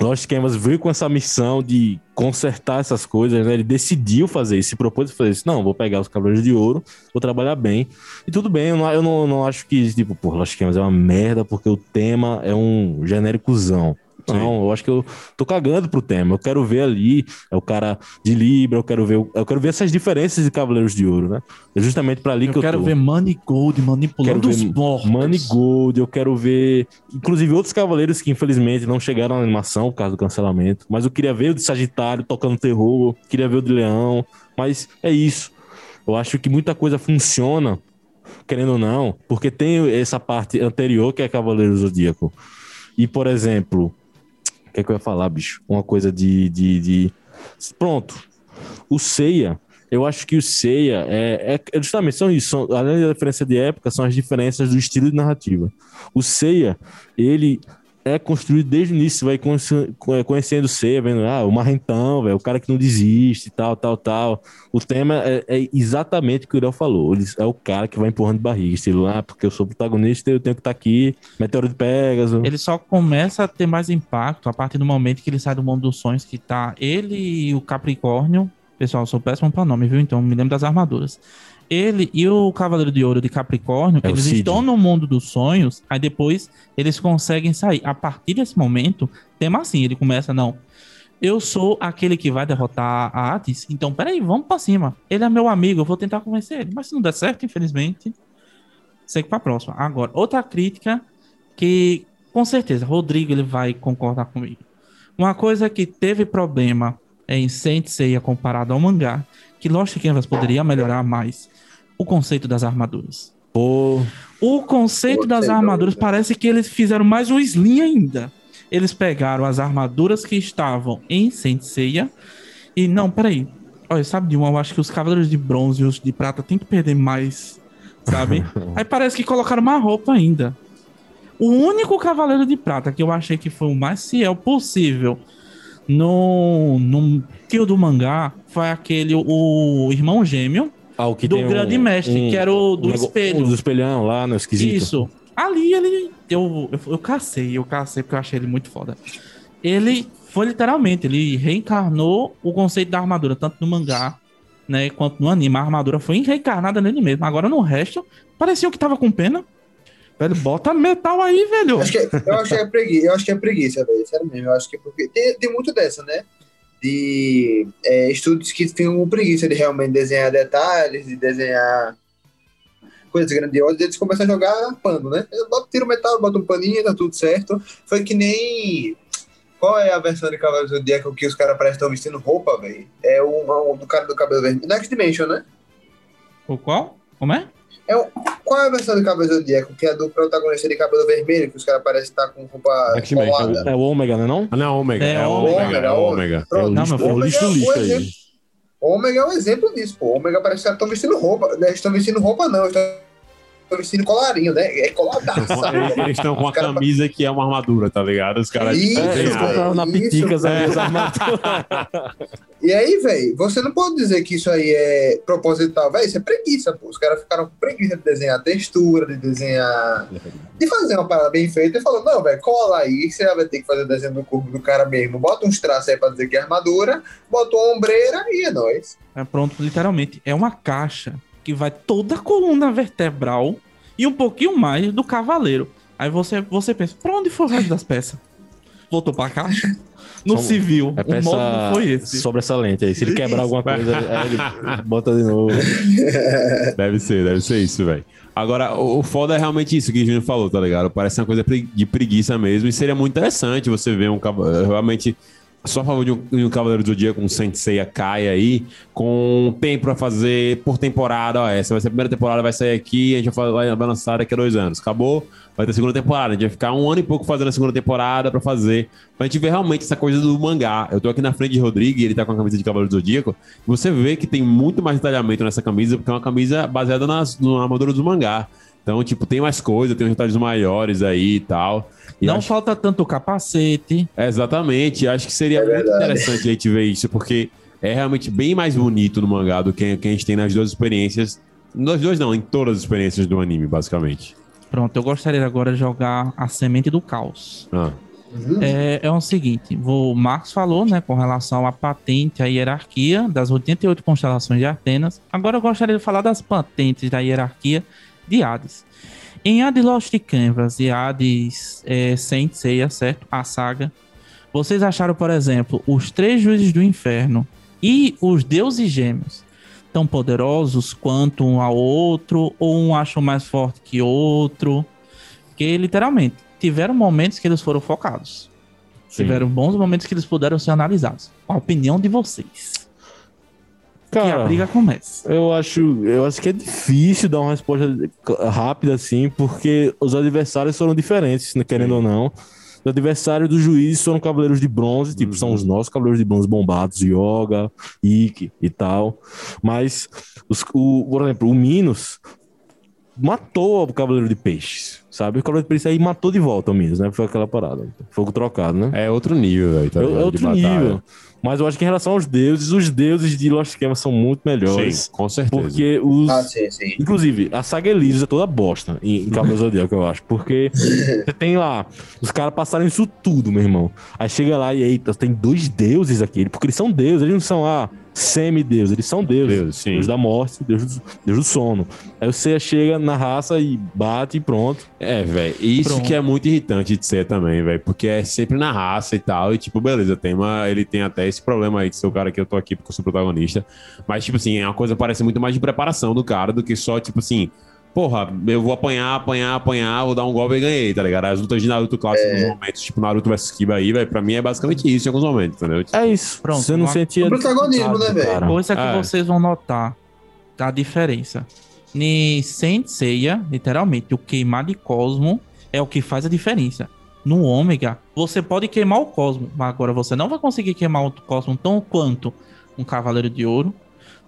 Lost Canvas veio com essa missão de consertar essas coisas, né? Ele decidiu fazer isso, se propôs fazer isso. Não, vou pegar os Cavaleiros de Ouro, vou trabalhar bem. E tudo bem, eu não, eu não, não acho que, tipo, pô, Lost Canvas é uma merda porque o tema é um genéricozão. Não, eu acho que eu tô cagando pro tema. Eu quero ver ali, é o cara de Libra, eu quero ver, eu quero ver essas diferenças de Cavaleiros de Ouro, né? É justamente pra ali Eu que eu quero tô. ver Money Gold manipulando Quero os porcos. Money Gold, eu quero ver. Inclusive outros cavaleiros que infelizmente não chegaram na animação por causa do cancelamento. Mas eu queria ver o de Sagitário tocando terror, queria ver o de Leão. Mas é isso. Eu acho que muita coisa funciona, querendo ou não, porque tem essa parte anterior que é Cavaleiro Zodíaco. E, por exemplo, que, é que eu ia falar, bicho? Uma coisa de. de, de... Pronto. O Seiya. Eu acho que o Seiya é, é- é justamente são isso, além da diferença de época, são as diferenças do estilo de narrativa. O Seiya, ele é construído desde o início, vai conhece- conhe- conhecendo você, vendo, ah, o marrentão, velho, o cara que não desiste, tal, tal, tal. O tema é, é exatamente o que o Uriel falou. Ele é o cara que vai empurrando barriga, estilo, ah, porque eu sou protagonista, eu tenho que estar aqui, Meteoro de Pegasus. Ele só começa a ter mais impacto a partir do momento que ele sai do mundo dos sonhos, que tá ele e o Capricórnio. Pessoal, sou péssimo pra nome, viu? Então me lembro das armaduras. Ele e o Cavaleiro de Ouro de Capricórnio, É eles estão no mundo dos sonhos, aí depois eles conseguem sair. A partir desse momento, tema assim, ele começa, não. Eu sou aquele que vai derrotar a Atis, então peraí, vamos pra cima. Ele é meu amigo, eu vou tentar convencer ele. Mas se não der certo, infelizmente, segue pra próxima. Agora, outra crítica que com certeza Rodrigo ele vai concordar comigo. Uma coisa que teve problema em Saint Seiya comparado ao mangá, que Lost Canvas poderia melhorar mais, o conceito das armaduras. Pô, O conceito das armaduras dúvida. parece que eles fizeram mais um slim ainda. Eles pegaram as armaduras que estavam em Saint Seiya e não, peraí. Olha, sabe de uma, eu acho que os cavaleiros de bronze e os de prata tem que perder mais, sabe? Aí parece que colocaram uma roupa ainda. O único cavaleiro de prata que eu achei que foi o mais fiel possível no, no tio do mangá foi aquele, o irmão gêmeo ah, o que do grande um- mestre, um- que era o do um espelho. um do espelhão lá, no esquisito. Isso. Ali ele. Eu, eu, eu cacei, eu cacei porque eu achei ele muito foda. Ele foi literalmente, ele reencarnou o conceito da armadura, tanto no mangá, né, quanto no anime. A armadura foi reencarnada nele mesmo. Agora no resto, parecia que tava com pena. Velho, bota metal aí, velho. Acho que, é- eu acho que é preguiça, eu acho que é preguiça, velho. Sério mesmo. Eu acho que é porque. Tem, tem muito dessa, né? De é, estudos que ficam preguiça de realmente desenhar detalhes, de desenhar coisas grandiosas, e eles começam a jogar pano, né? Eu boto, tiro o metal, boto um paninho, tá tudo certo. Foi que nem. Qual é a versão de Cavaleiro do Zodíaco que os caras parecem estão vestindo roupa, velho? É o, o do cara do cabelo vermelho. Next Dimension, né? O qual? Como é? Qual é a versão do Cavaleiro do Zodíaco? Que é do protagonista de cabelo vermelho, que os caras parecem estar com roupa colada. É o Ômega, não é não? Ah, não, Ômega. É, É, Ômega, Ômega. É Ômega. É o Não, lixo, meu é o filho. lixo do Ômega é lixo o aí. Ômega é um exemplo disso, pô. Ômega parece que estão vestindo roupa. Né? Estão vestindo roupa, não. Estão vestindo colarinho, né? É coladaço. Eles estão com caras- camisa que é uma armadura, tá ligado? Os caras Isso, É, eles desenharam. compraram na Piticas é. ali, as armaduras. E aí, velho, você não pode dizer que isso aí é proposital, velho. Isso é preguiça, pô. Os caras ficaram com preguiça de desenhar textura, de desenhar. de fazer uma parada bem feita e falou: não, velho, cola aí, que você vai ter que fazer o desenho do corpo do cara mesmo. Bota uns traços aí pra dizer que é armadura, bota uma ombreira e é nóis. É pronto, literalmente. É uma caixa que vai toda a coluna vertebral e um pouquinho mais do cavaleiro. Aí você, você pensa, pra onde foi o resto das peças? Voltou pra caixa? No Só- civil. É o modo não peça foi esse. sobressalente aí. Se ele quebrar alguma coisa, aí ele bota de novo. Deve ser, deve ser isso, velho. Agora, o, o foda é realmente isso que o Júnior falou, tá ligado? Parece uma coisa de preguiça mesmo. E seria muito interessante você ver um cavaleiro. Realmente, só a favor de um, de um Cavaleiro do com um Sensei Kai aí, com tempo pra fazer por temporada. Ó, essa vai ser a primeira temporada, vai sair aqui, a gente vai, vai lançar daqui a dois anos. Acabou, vai ter segunda temporada. A gente vai ficar um ano e pouco fazendo a segunda temporada pra fazer. Pra gente ver realmente essa coisa do mangá. Eu tô aqui na frente de Rodrigo ele tá com a camisa de Cavaleiro do Zodíaco. Você vê que tem muito mais detalhamento nessa camisa, porque é uma camisa baseada nas, na armadura do mangá. Então, tipo, tem mais coisa, tem uns detalhes maiores aí e tal. E Não acho- falta tanto capacete. é, Exatamente, acho que seria É muito interessante a gente ver isso, porque é realmente bem mais bonito no mangá do que, que a gente tem nas duas experiências. Nas duas não, em todas as experiências do anime, basicamente. Pronto, eu gostaria agora de jogar a semente do caos. Ah, Uhum. É, é o seguinte, o Marcos falou, né, com relação à patente, à hierarquia das 88 constelações de Atenas. Agora eu gostaria de falar das patentes da hierarquia de Hades. Em Hades Lost Canvas e Hades é, Saint Seiya, certo? A saga. Vocês acharam, por exemplo, os três juízes do inferno e os deuses gêmeos tão poderosos quanto um ao outro, ou um acham mais forte que outro? Porque, literalmente, tiveram momentos que eles foram focados. Sim. Tiveram bons momentos que eles puderam ser analisados. A opinião de vocês. Que a Cara, briga começa. eu acho, eu acho que é difícil dar uma resposta rápida assim, porque os adversários foram diferentes, né, querendo ou não. Os adversários dos juízes foram cavaleiros de bronze, tipo, são os nossos cavaleiros de bronze bombados, Yoga, Ikki e tal. Mas, os, o, por exemplo, o Minos matou o Cavaleiro de Peixes, sabe? O Cavaleiro de Peixes aí matou de volta o Minos, né? Foi aquela parada. Fogo trocado, né? É outro nível, velho. Tá É, outro nível. Mas eu acho que em relação aos deuses, os deuses de Lost Canvas são muito melhores. Sim, com certeza. Porque os. Ah, sim, sim. Inclusive, a saga Elísios é toda bosta em, em Cavaleiro Zodíaco, eu acho. Porque você tem lá, os caras passaram isso tudo, meu irmão. Aí chega lá e eita, tem dois deuses aqui. Porque eles são deuses, eles não são ah, semideuses, eles são deuses. Deus. Deus da morte, Deus do, Deus do sono. Aí você chega na raça e bate e pronto. É, velho. Isso Pronto. que é muito irritante de ser também, velho. Porque é sempre na raça e tal. E, tipo, beleza, tem uma, ele tem até esse problema aí de ser o cara que eu tô aqui porque eu sou protagonista. Mas, tipo assim, é uma coisa que parece muito mais de preparação do cara do que só, tipo assim. Porra, eu vou apanhar, apanhar, apanhar, vou dar um golpe e ganhei, tá ligado? As lutas de Naruto clássicos nos momentos, tipo Naruto vs Kiba aí, velho, pra mim é basicamente isso em alguns momentos, entendeu? Tipo, É isso. Pronto, Você não sentia. O protagonismo, né, velho? Coisa que É. vocês vão notar a diferença. Ni Senseiya, literalmente, o queimar de Cosmo é o que faz a diferença. No Ômega, você pode queimar o Cosmo, mas agora você não vai conseguir queimar o Cosmo tão quanto um Cavaleiro de Ouro,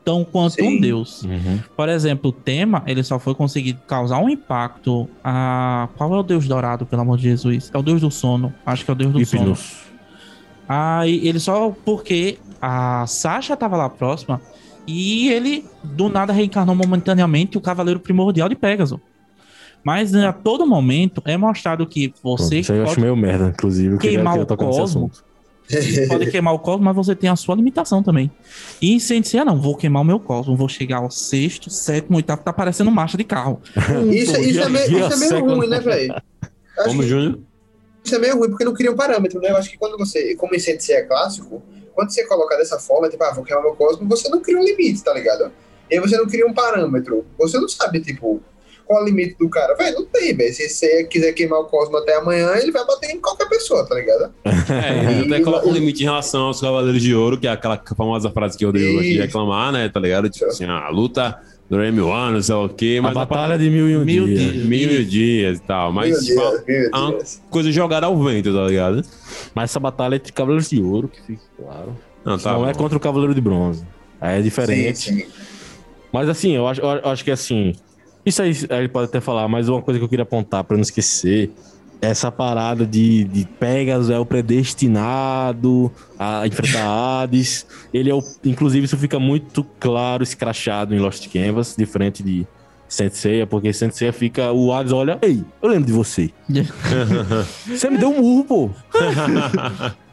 tão quanto Sim. um Deus. Uhum. Por exemplo, o tema, ele só foi conseguir causar um impacto a... Qual é o Deus Dourado, pelo amor de Jesus? É o Deus do Sono. Acho que é o Deus do Sono. Hipnos. Aí ele só porque a Sasha tava lá próxima e ele do nada reencarnou momentaneamente o Cavaleiro Primordial de Pégaso. Mas a todo momento é mostrado que você isso aí eu acho meio merda, inclusive. Queimar queria o tocar nesse cosmo. Assunto. pode queimar o cosmo, mas você tem a sua limitação também. E em Sensei, não, vou queimar o meu cosmo, vou chegar ao sexto, sétimo, oitavo, tá parecendo marcha de carro. Isso, isso, é, meio, isso é meio ruim, né, velho? Como que Júnior? Isso é meio ruim, porque não cria um parâmetro, né? Eu acho que quando você, como em CNC é clássico, quando você coloca dessa forma, tipo, ah, vou queimar meu cosmo, você não cria um limite, tá ligado? E aí você não cria um parâmetro. Você não sabe, tipo, qual é o limite do cara. Velho, não tem, velho. Se você quiser queimar o cosmo até amanhã, ele vai bater em qualquer pessoa, tá ligado? É, ele até coloca um limite em relação aos Cavaleiros de Ouro, que é aquela famosa frase que eu odeio aqui reclamar, né? Tá ligado? Tipo assim, a luta durante mil anos, sei lá o quê, A mas a batalha de mil e um Mil dias. dias. mil e dias e tal. Mas, tipo, Deus, meu ah, Deus. coisa jogada ao vento, tá ligado? Mas essa batalha é entre Cavaleiros de Ouro, que fica claro. Não, tá não é contra o Cavaleiro de Bronze. Aí é diferente. Sim, sim. Mas assim, eu acho, eu acho que assim. Isso aí ele pode até falar, mas uma coisa que eu queria apontar pra não esquecer. Essa parada de, de Pegasus é o predestinado a enfrentar Hades. Ele é o. Inclusive, isso fica muito claro, escrachado em Lost Canvas, diferente de Senseiya, porque Senseiya fica. O Hades olha, ei, eu lembro de você. Você me deu um murro, pô.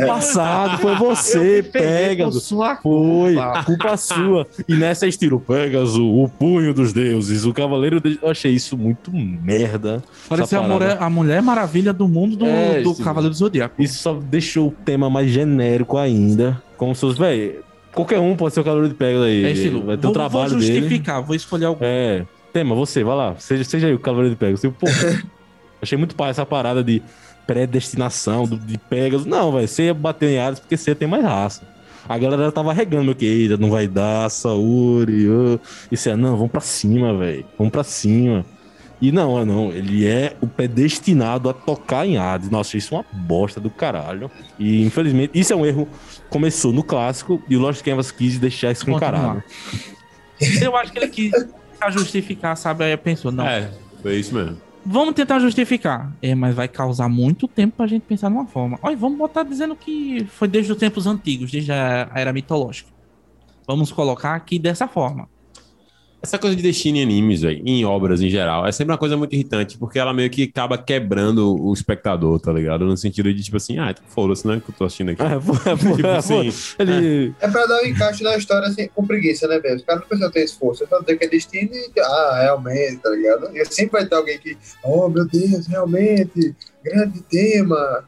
No passado, foi você, Pegasus. Sua Foi, culpa. culpa sua. E nessa é estilo Pegasus, o punho dos deuses, o cavaleiro. De... Eu achei isso muito merda. Parece essa a mulher, a mulher maravilha do mundo do, É, do. Cavaleiro do Zodíaco. Isso só deixou o tema mais genérico ainda. Como se fosse, velho, qualquer um pode ser o cavaleiro de Pegasus aí. É estilo. Vai ter vou, o trabalho vou dele. justificar, vou escolher algum. É. Tema, você, vai lá. Seja, seja aí o cavaleiro de Pegasus. Eu, pô, achei muito pai essa parada de predestinação, de Pegasus. Não, velho, você ia bater em Hades porque você tem mais raça. A galera tava regando, meu que eita, não vai dar, ô. Isso é, não, vamos pra cima, velho. Vamos pra cima. E não, é não, ele é o predestinado a tocar em Hades. Nossa, isso é uma bosta do caralho. E infelizmente, isso é um erro. Começou no clássico e o Lost Canvas quis deixar isso com caralho. Eu acho que ele quis tentar justificar, sabe? Aí pensou, não, É, foi isso mesmo. vamos tentar justificar. É, mas vai causar muito tempo pra gente pensar numa forma. Olha, vamos botar dizendo que foi desde os tempos antigos, desde a era mitológica. Vamos colocar aqui dessa forma. Essa coisa de destino em animes, velho, em obras em geral, é sempre uma coisa muito irritante, porque ela meio que acaba quebrando o espectador, tá ligado? No sentido de, tipo assim, ah, foda-se, né, que eu tô assistindo aqui. É, pô, é, pô, Tipo é, assim, ele. É pra dar um encaixe na história assim, com preguiça, né, velho? Os caras não precisam ter esforço. É só dizer que é destino e. Ah, realmente, tá ligado? E sempre vai ter alguém que. Oh, meu Deus, realmente. Grande tema.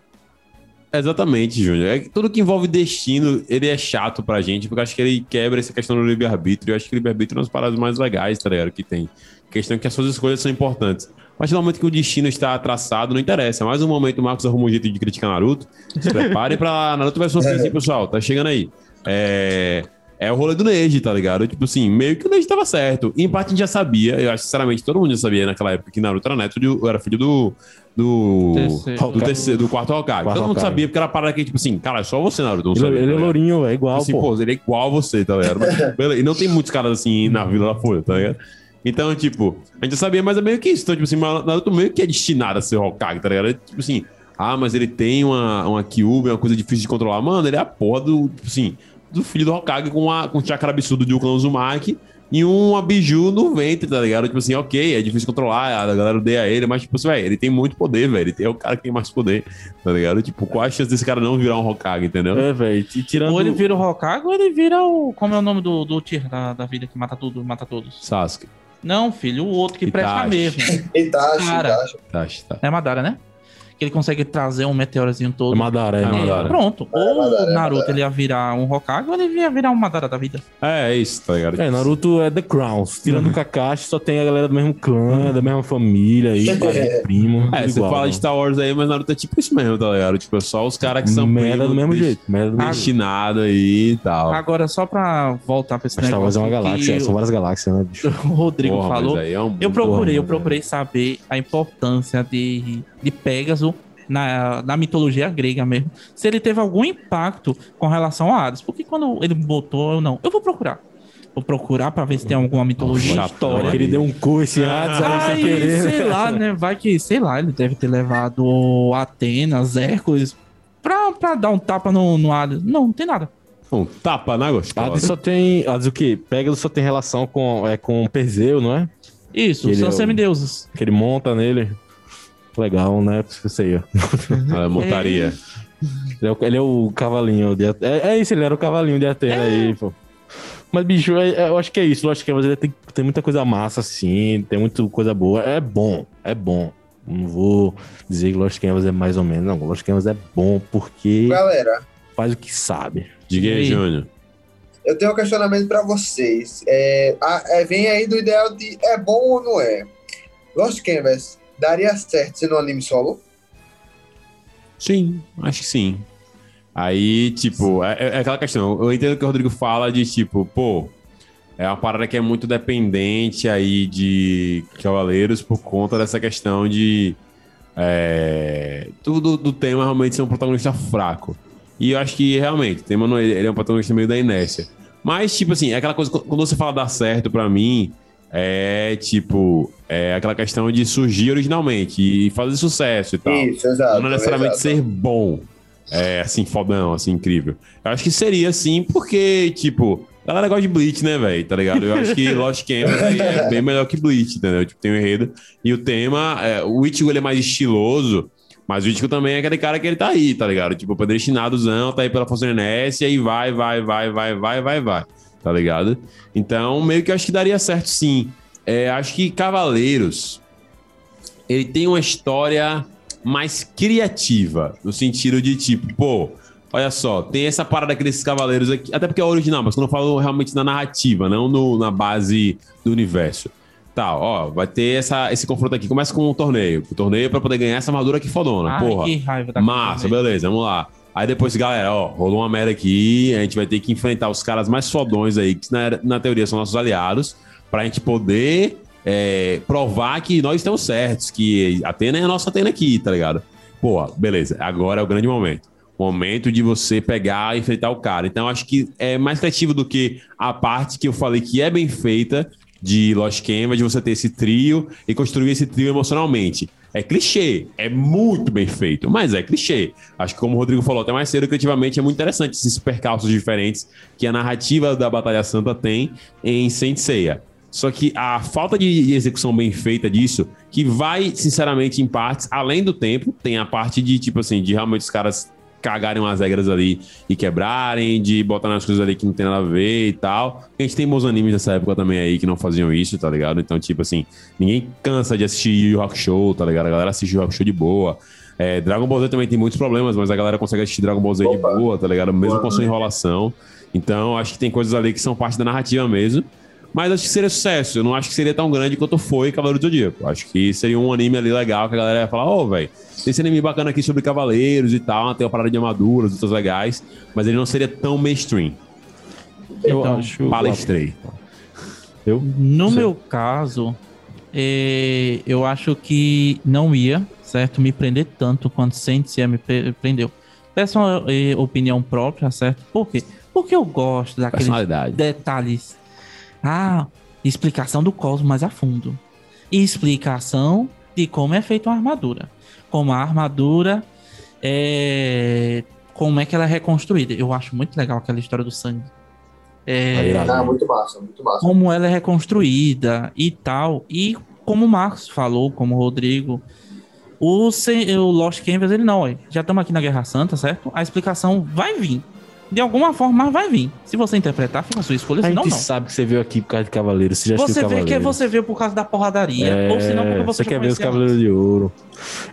Exatamente, Júnior. É tudo que envolve destino, ele é chato pra gente, porque eu acho que ele quebra essa questão do livre-arbítrio. Eu acho que o livre-arbítrio é uma das paradas mais legais, tá ligado? Que tem. Questão que as suas escolhas são importantes. Mas no momento que o destino está traçado, não interessa. Mais um momento, o Marcos arruma um jeito de criticar Naruto. Se preparem pra Naruto vai Piece, hein, pessoal. Tá chegando aí. É. É o rolê do Neji, tá ligado? Tipo assim, meio que o Neji tava certo. E em parte a gente já sabia, eu acho sinceramente todo mundo já sabia naquela época que Naruto era neto, de, era filho do. Do. Terceiro. Do, terceiro, do quarto Hokage. Quarto todo mundo Hokage. sabia, porque era parada que, tipo assim, cara, é só você, Naruto. Não Ele, sabia, ele tá é lourinho, é igual, assim, pô. pô, ele é igual a você, tá ligado? Mas, beleza, e não tem muitos caras assim na Vila da Folha, tá ligado? Então, tipo, a gente já sabia mais ou menos que isso. Então, tipo assim, Naruto meio que é destinado a ser Hokage, tá ligado? Tipo assim, ah, mas ele tem uma, uma Kyuubi, uma coisa difícil de controlar. Mano, ele é a porra do, tipo assim, do filho do Hokage com, a, com o chakra absurdo de Uklan Uzumaki e um biju no ventre, tá ligado? Tipo assim, ok, é difícil controlar, a galera odeia ele, mas, tipo assim, velho, ele tem muito poder, velho. Ele é o cara que tem mais poder, tá ligado? Tipo, qual a chance desse cara não virar um Hokage, entendeu? É, velho. Tirando... Ou ele vira o Hokage ou ele vira o. Como é o nome do, do tier da, da vida que mata tudo, mata todos? Sasuke. Não, filho, o outro que presta mesmo. Itachi, Cara. Itachi. Itachi, tá. É Madara, né? Que ele consegue trazer um meteorozinho todo. É Madara, é, É, Madara. Pronto. É, Ou Madara, é, Naruto Madara. ele ia virar um Hokage ou ele ia virar um Madara da vida. É, é isso, tá ligado? É, Naruto é The Crowns. Tirando o Kakashi, só tem a galera do mesmo clã, da mesma família aí, quase primo. É, você igual, fala né? de Star Wars aí, mas Naruto é tipo isso mesmo, tá ligado? Tipo, é só os caras que são merda do mesmo jeito. Merda do mesmo jeito. Destinado aí e tal. Agora, só pra voltar pra esse Mas Star Wars é uma negócio galáxia, são várias galáxias, né, bicho? o Rodrigo Porra, falou. é um Eu procurei, eu procurei saber a importância de, de Pégaso na, na mitologia grega mesmo. Se ele teve algum impacto com relação a Hades. Porque quando ele botou, eu não. Eu vou procurar. Vou procurar pra ver se tem alguma mitologia Chatão, história. Que ele deu um coice Hades aí sem Aí, querer. sei lá, né? Vai que, sei lá, ele deve ter levado Atenas, Hércules, pra, pra dar um tapa no, no Hades. Não, não tem nada. Um tapa na Hades gostosa. só tem. Hades o quê? Pegasus só tem relação com, é, com Perseu, não é? Isso, Ele são é o- semideuses. Que ele monta nele. Legal, né? Sei. ó. A montaria. Ele é o, ele é o cavalinho de Atena. É, é isso, ele era o cavalinho de Atena aí, pô. Mas, bicho, é- é- eu acho que é isso. Lógico que ele tem, tem muita coisa massa, assim. Tem muita coisa boa. É bom, é bom. Não vou dizer que Lost Canvas é mais ou menos. Não, Lost Canvas é bom porque Galera, faz o que sabe. Diga aí, aí? Júnior. eu tenho um questionamento pra vocês. É, a- é, vem aí do ideal de é bom ou não é? Lost Canvas daria certo sendo um anime solo? Sim, acho que sim. Aí, tipo, é, é aquela questão. Eu entendo que o Rodrigo fala de, tipo, pô, é uma parada que é muito dependente aí de Cavaleiros por conta dessa questão de. É, tudo do tema realmente ser um protagonista fraco. E eu acho que realmente, o tema é, ele é um protagonista meio da inércia. Mas, tipo assim, é aquela coisa, quando você fala dar certo pra mim, é tipo, é aquela questão de surgir originalmente e fazer sucesso e tal. Isso, exato. Não necessariamente exato. ser bom. É, assim, fodão, assim, incrível. Eu acho que seria, sim, porque, tipo, a galera gosta de Bleach, né, velho? Tá ligado? Eu acho que Lost Canvas é bem melhor que Bleach, entendeu? Tipo, tem um enredo. E o tema, é, o Ichigo, ele é mais estiloso, mas o Ichigo também é aquele cara que ele tá aí, tá ligado? Tipo, predestinadozão, tá aí pela força inércia e vai, vai, vai, vai, vai, vai, vai, tá ligado? Então, meio que acho que daria certo, sim. É, acho que Cavaleiros, ele tem uma história mais criativa, no sentido de tipo, pô, olha só, tem essa parada aqui desses cavaleiros aqui, até porque é original, mas quando eu falo realmente na narrativa, não no- na base do universo. Tá, ó, vai ter essa, esse confronto aqui. Começa com um torneio. O torneio pra poder ganhar essa armadura aqui fodona, Ai, porra. que raiva da Massa, beleza, vamos lá. Aí depois, galera, ó, rolou uma merda aqui, a gente vai ter que enfrentar os caras mais fodões aí, que na, na teoria são nossos aliados, pra gente poder é, provar que nós estamos certos, que Atena é a nossa Atena aqui, tá ligado? Pô, beleza, agora é o grande momento. Momento de você pegar e enfrentar o cara. Então, acho que é mais criativo do que a parte que eu falei que é bem feita de Lost Canvas, de você ter esse trio e construir esse trio emocionalmente. É clichê, é muito bem feito, mas é clichê. Acho que, como o Rodrigo falou até mais cedo, criativamente é muito interessante esses percalços diferentes que a narrativa da Batalha Santa tem em Saint Seiya. Só que a falta de execução bem feita disso, que vai, sinceramente, em partes, além do tempo, tem a parte de, tipo assim, de realmente os caras cagarem umas regras ali e quebrarem, de botar nas coisas ali que não tem nada a ver e tal. A gente tem bons animes nessa época também aí que não faziam isso, tá ligado? Então, tipo assim, ninguém cansa de assistir Yu Yu Hakusho, tá ligado? A galera assiste Yu Yu Hakusho de boa. É, Dragon Ball Z também tem muitos problemas, mas a galera consegue assistir Dragon Ball Z de Opa. boa, tá ligado? Mesmo com Boa. sua enrolação. Então, acho que tem coisas ali que são parte da narrativa mesmo. Mas acho que seria sucesso. Eu não acho que seria tão grande quanto foi Cavaleiro do Zodíaco. Acho que seria um anime ali legal que a galera ia falar: Ô, velho, tem esse anime bacana aqui sobre cavaleiros e tal, tem uma parada de armaduras, outras legais, mas ele não seria tão mainstream. Eu Então, acho. Palestrei. No meu caso, eh, eu acho que não ia, certo? Me prender tanto quanto Sensei me pre- prendeu. Peço uma eh, opinião própria, certo? Por quê? Porque eu gosto daqueles detalhes. Ah, explicação do cosmos mais a fundo. E explicação de como é feita uma armadura. Como a armadura é. Como é que ela é reconstruída. Eu acho muito legal aquela história do sangue. É. Ah, muito massa, muito massa. como ela é reconstruída e tal. E como o Marcos falou, como o Rodrigo, o, se- o Lost Canvas, ele não, ó, já estamos aqui na Guerra Santa, certo? A explicação vai vir. De alguma forma, vai vir. Se você interpretar, fica a sua escolha, A senão gente não. sabe que você veio aqui por causa de Cavaleiros. Você já Você assistiu vê que Cavaleiros. você veio por causa da porradaria, É, ou senão porque você, já quer ver os Cavaleiros de Ouro.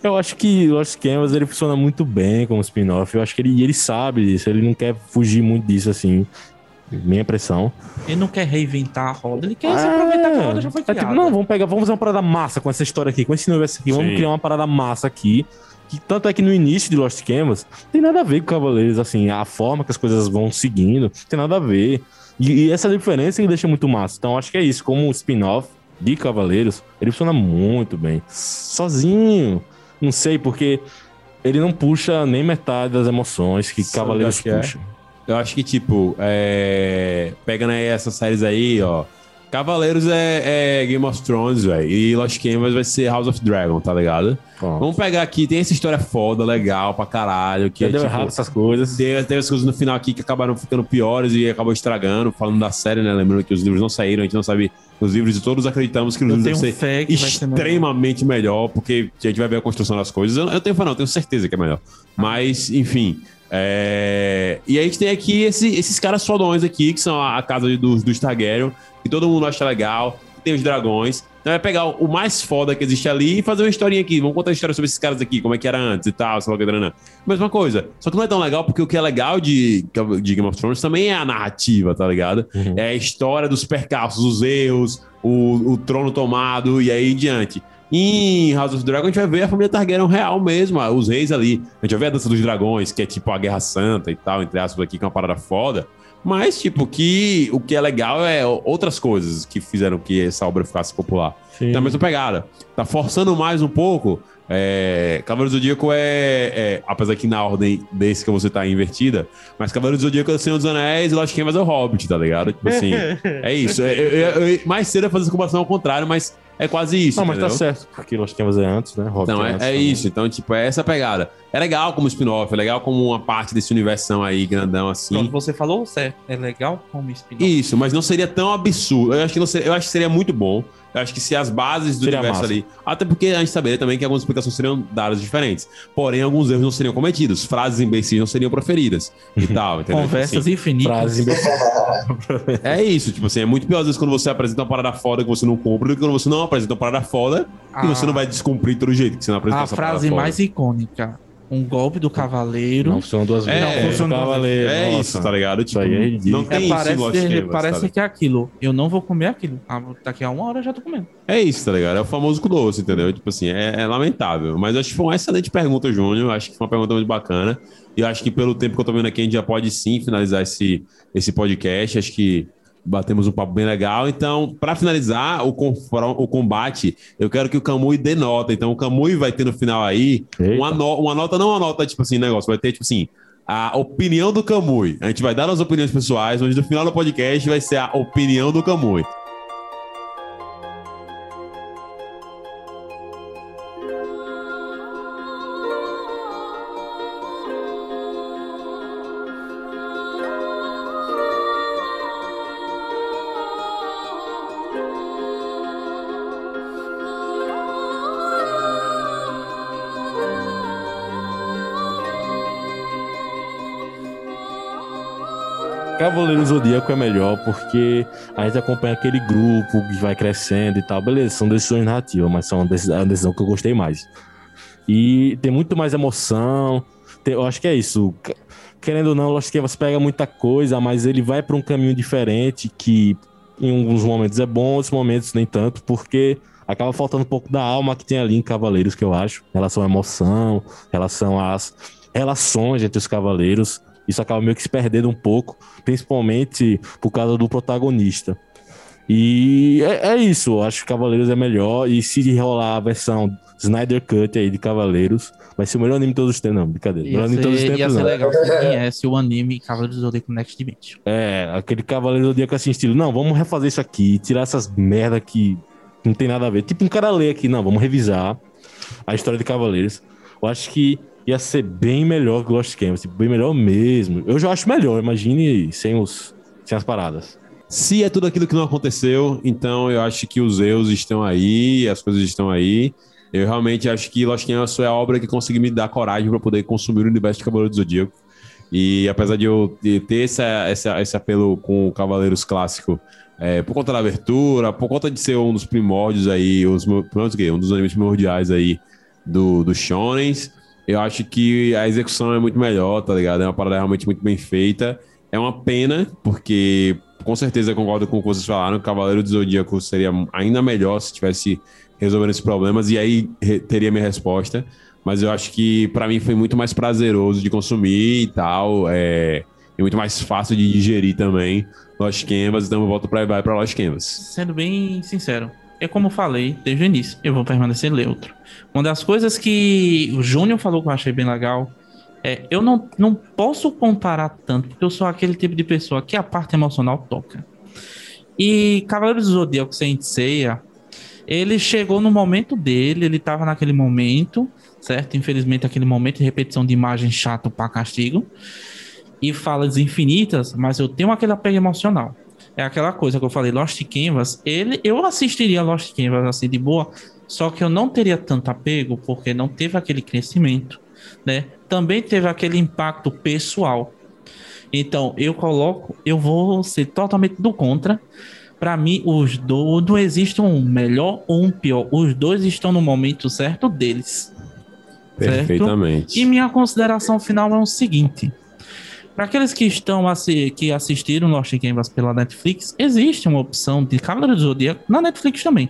Eu acho que Lost Canvas ele funciona muito bem como spin-off. Eu acho que ele, ele sabe disso. Ele não quer fugir muito disso assim. Minha impressão. Ele não quer reinventar a roda, ele quer se aproveitar que a roda já foi É tipo, criada. não, vamos pegar, vamos fazer uma parada massa com essa história aqui, com esse universo aqui. Vamos Sim. criar uma parada massa aqui. Que tanto é que no início de Lost Canvas tem nada a ver com Cavaleiros, assim, a forma que as coisas vão seguindo, tem nada a ver. E, e essa diferença que deixa muito massa. Então acho que é isso, como um spin-off de Cavaleiros, ele funciona muito bem. Sozinho. Não sei, porque ele não puxa nem metade das emoções que Sabe Cavaleiros o acho puxa. Eu acho que, tipo, é... pegando aí essas séries aí, ó. Cavaleiros é, é Game of Thrones, velho. E Lost Canvas vai ser House of Dragon, tá ligado? Pronto. Vamos pegar aqui, tem essa história foda, legal pra caralho. Que é, deu tipo, errado essas coisas. Teve, teve as coisas no final aqui que acabaram ficando piores e acabou estragando, falando da série, né? Lembrando que os livros não saíram, a gente não sabe os livros e todos acreditamos que os Eu livros vão ser vai ser melhor. extremamente melhor, porque a gente vai ver a construção das coisas. Eu, eu tenho fé, não, eu tenho certeza que é melhor. Mas, enfim. É, E a gente tem aqui esse- esses caras fodões aqui, que são a, casa dos, dos Targaryen, que todo mundo acha legal, que tem os dragões. Então vai pegar o mais foda que existe ali e fazer uma historinha aqui. Vamos contar a história sobre esses caras aqui, como é que era antes e tal, sei lá o que. Mesma coisa. Só que não é tão legal porque o que é legal de, de Game of Thrones também é a narrativa, tá ligado? Uhum. É a história dos percalços, os erros, o, o trono tomado e aí em diante. Em House of Dragon a gente vai ver a família Targaryen real mesmo, os reis ali. A gente vai ver a dança dos dragões, que é tipo a Guerra Santa e tal, entre aspas aqui, que é uma parada foda. Mas, tipo, que, o que é legal é outras coisas que fizeram que essa obra ficasse popular. Sim. A mesma pegada. Tá forçando mais um pouco. É, Cavaleiro do Zodíaco é, é, Apesar que na ordem desse que você tá invertida, mas Cavaleiro do Zodíaco é o Senhor dos Anéis e Lost Canvas é o Hobbit, tá ligado? Tipo assim, é isso. É, mais cedo eu fazer essa comparação ao contrário, mas é quase isso. Não, mas tá entendeu? certo, porque Lost Canvas é antes, né? Hobbit Então, é, antes é também. isso. Então, tipo, é essa pegada. É legal como spin-off, é legal como uma parte desse universão aí, grandão assim. Pronto, você falou certo. É legal como spin-off. Isso, mas não seria tão absurdo. Eu acho que, não seria, eu acho que seria muito bom. Eu acho que se as bases do Seria universo massa. ali. Até porque a gente saberia também que algumas explicações seriam dadas diferentes. Porém, alguns erros não seriam cometidos. Frases imbecis não seriam proferidas e tal. Entendeu? Conversas Tipo infinitas. Frase imbecil. assim, é isso, tipo assim, é muito pior às vezes quando você apresenta uma parada foda que você não cumpre do que quando você não apresenta uma parada foda e você não vai descumprir todo jeito que você não apresentou A essa frase foda. mais icônica. Um golpe do cavaleiro. Não funcionou duas vezes. É, não funcionou Cavaleiro, É Nossa. isso, tá ligado? Tipo, aí é ridículo. não É, tem isso em parece de- Canvas, parece tá que é aquilo. Eu não vou comer aquilo. Ah, daqui a uma hora eu já tô comendo. É isso, tá ligado? É o famoso cu doce, entendeu? Tipo assim, é, é lamentável. Mas acho que foi uma excelente pergunta, Júnior. Acho que foi uma pergunta muito bacana. E eu acho que pelo tempo que eu tô vendo aqui, a gente já pode sim finalizar esse, esse podcast. Acho que batemos um papo bem legal. Então, pra finalizar o, o combate, eu quero que o Camui dê nota. Então, o Camui vai ter no final aí uma, no- uma nota, não uma nota, tipo assim, negócio, vai ter, tipo assim. A opinião do Camui. A gente vai dar as opiniões pessoais, onde no final do podcast vai ser a opinião do Camui. Cavaleiro Zodíaco é melhor porque a gente acompanha aquele grupo que vai crescendo e tal. Beleza, são decisões narrativas, mas são decisão, é decisão que eu gostei mais. E tem muito mais emoção. Tem- eu acho que é isso. Querendo ou não, Lost Canvas pega muita coisa, mas ele vai para um caminho diferente que em alguns momentos é bom, outros momentos nem tanto, porque acaba faltando um pouco da alma que tem ali em Cavaleiros, que eu acho. Em relação à emoção, em relação às relações entre os cavaleiros. Isso acaba meio que se perdendo um pouco, principalmente por causa do protagonista. E é, é isso, eu acho que Cavaleiros é melhor. E se rolar a versão Snyder Cut aí de Cavaleiros, vai ser o melhor anime de todos os tempos. Não, brincadeira. Ia melhor anime de todos os ser, ia tempos, ser não. legal se conhece o anime Cavaleiro do Zodíaco Next Dimension. É, aquele Cavaleiro do Zodíaco assim, estilo, não, vamos refazer isso aqui, tirar essas merda que não tem nada a ver. Tipo um cara lê aqui, não, vamos revisar a história de Cavaleiros. Eu acho que ia ser bem melhor que Lost Canvas, tipo, bem melhor mesmo. Eu já acho melhor, imagine sem, os, sem as paradas. Se é tudo aquilo que não aconteceu, então eu acho que os Zeus estão aí, as coisas estão aí. Eu realmente acho que Lost Canvas foi a obra que conseguiu me dar coragem para poder consumir o universo de Cavaleiro do Zodíaco. E apesar de eu ter essa, essa, esse apelo com o Cavaleiros clássico, é, por conta da abertura, por conta de ser um dos primórdios aí, os um dos animes primordiais aí do, do Shonens, eu acho que a execução é muito melhor, tá ligado? É uma parada realmente muito bem feita. É uma pena, porque com certeza concordo com o que vocês falaram, Cavaleiro do Zodíaco seria ainda melhor se tivesse resolvendo esses problemas, e aí teria minha resposta. Mas eu acho que pra mim foi muito mais prazeroso de consumir e tal, é, e muito mais fácil de digerir também Lost Canvas, então eu volto pra vai pra Lost Canvas. Sendo bem sincero, é como falei desde o início, eu vou permanecer neutro. Uma das coisas que o Júnior falou que eu achei bem legal é eu não, não posso comparar tanto, porque eu sou aquele tipo de pessoa que a parte emocional toca. E Cavaleiros do Zodíaco sem Seiya, ele chegou no momento dele, ele tava naquele momento, certo? Infelizmente, aquele momento de repetição de imagem chato pra castigo. E falas infinitas, mas eu tenho aquele apego emocional. É aquela coisa que eu falei, Lost Canvas, ele, eu assistiria Lost Canvas assim de boa, só que eu não teria tanto apego porque não teve aquele crescimento, né? Também teve aquele impacto pessoal. Então, eu coloco, eu vou ser totalmente do contra. Pra mim, os dois não existe um melhor ou um pior. Os dois estão no momento certo deles. Certo? Perfeitamente. E minha consideração final é o seguinte: para aqueles que estão assi que assistiram Lost Canvas pela Netflix, existe uma opção de Cavaleiro do Zodíaco na Netflix também.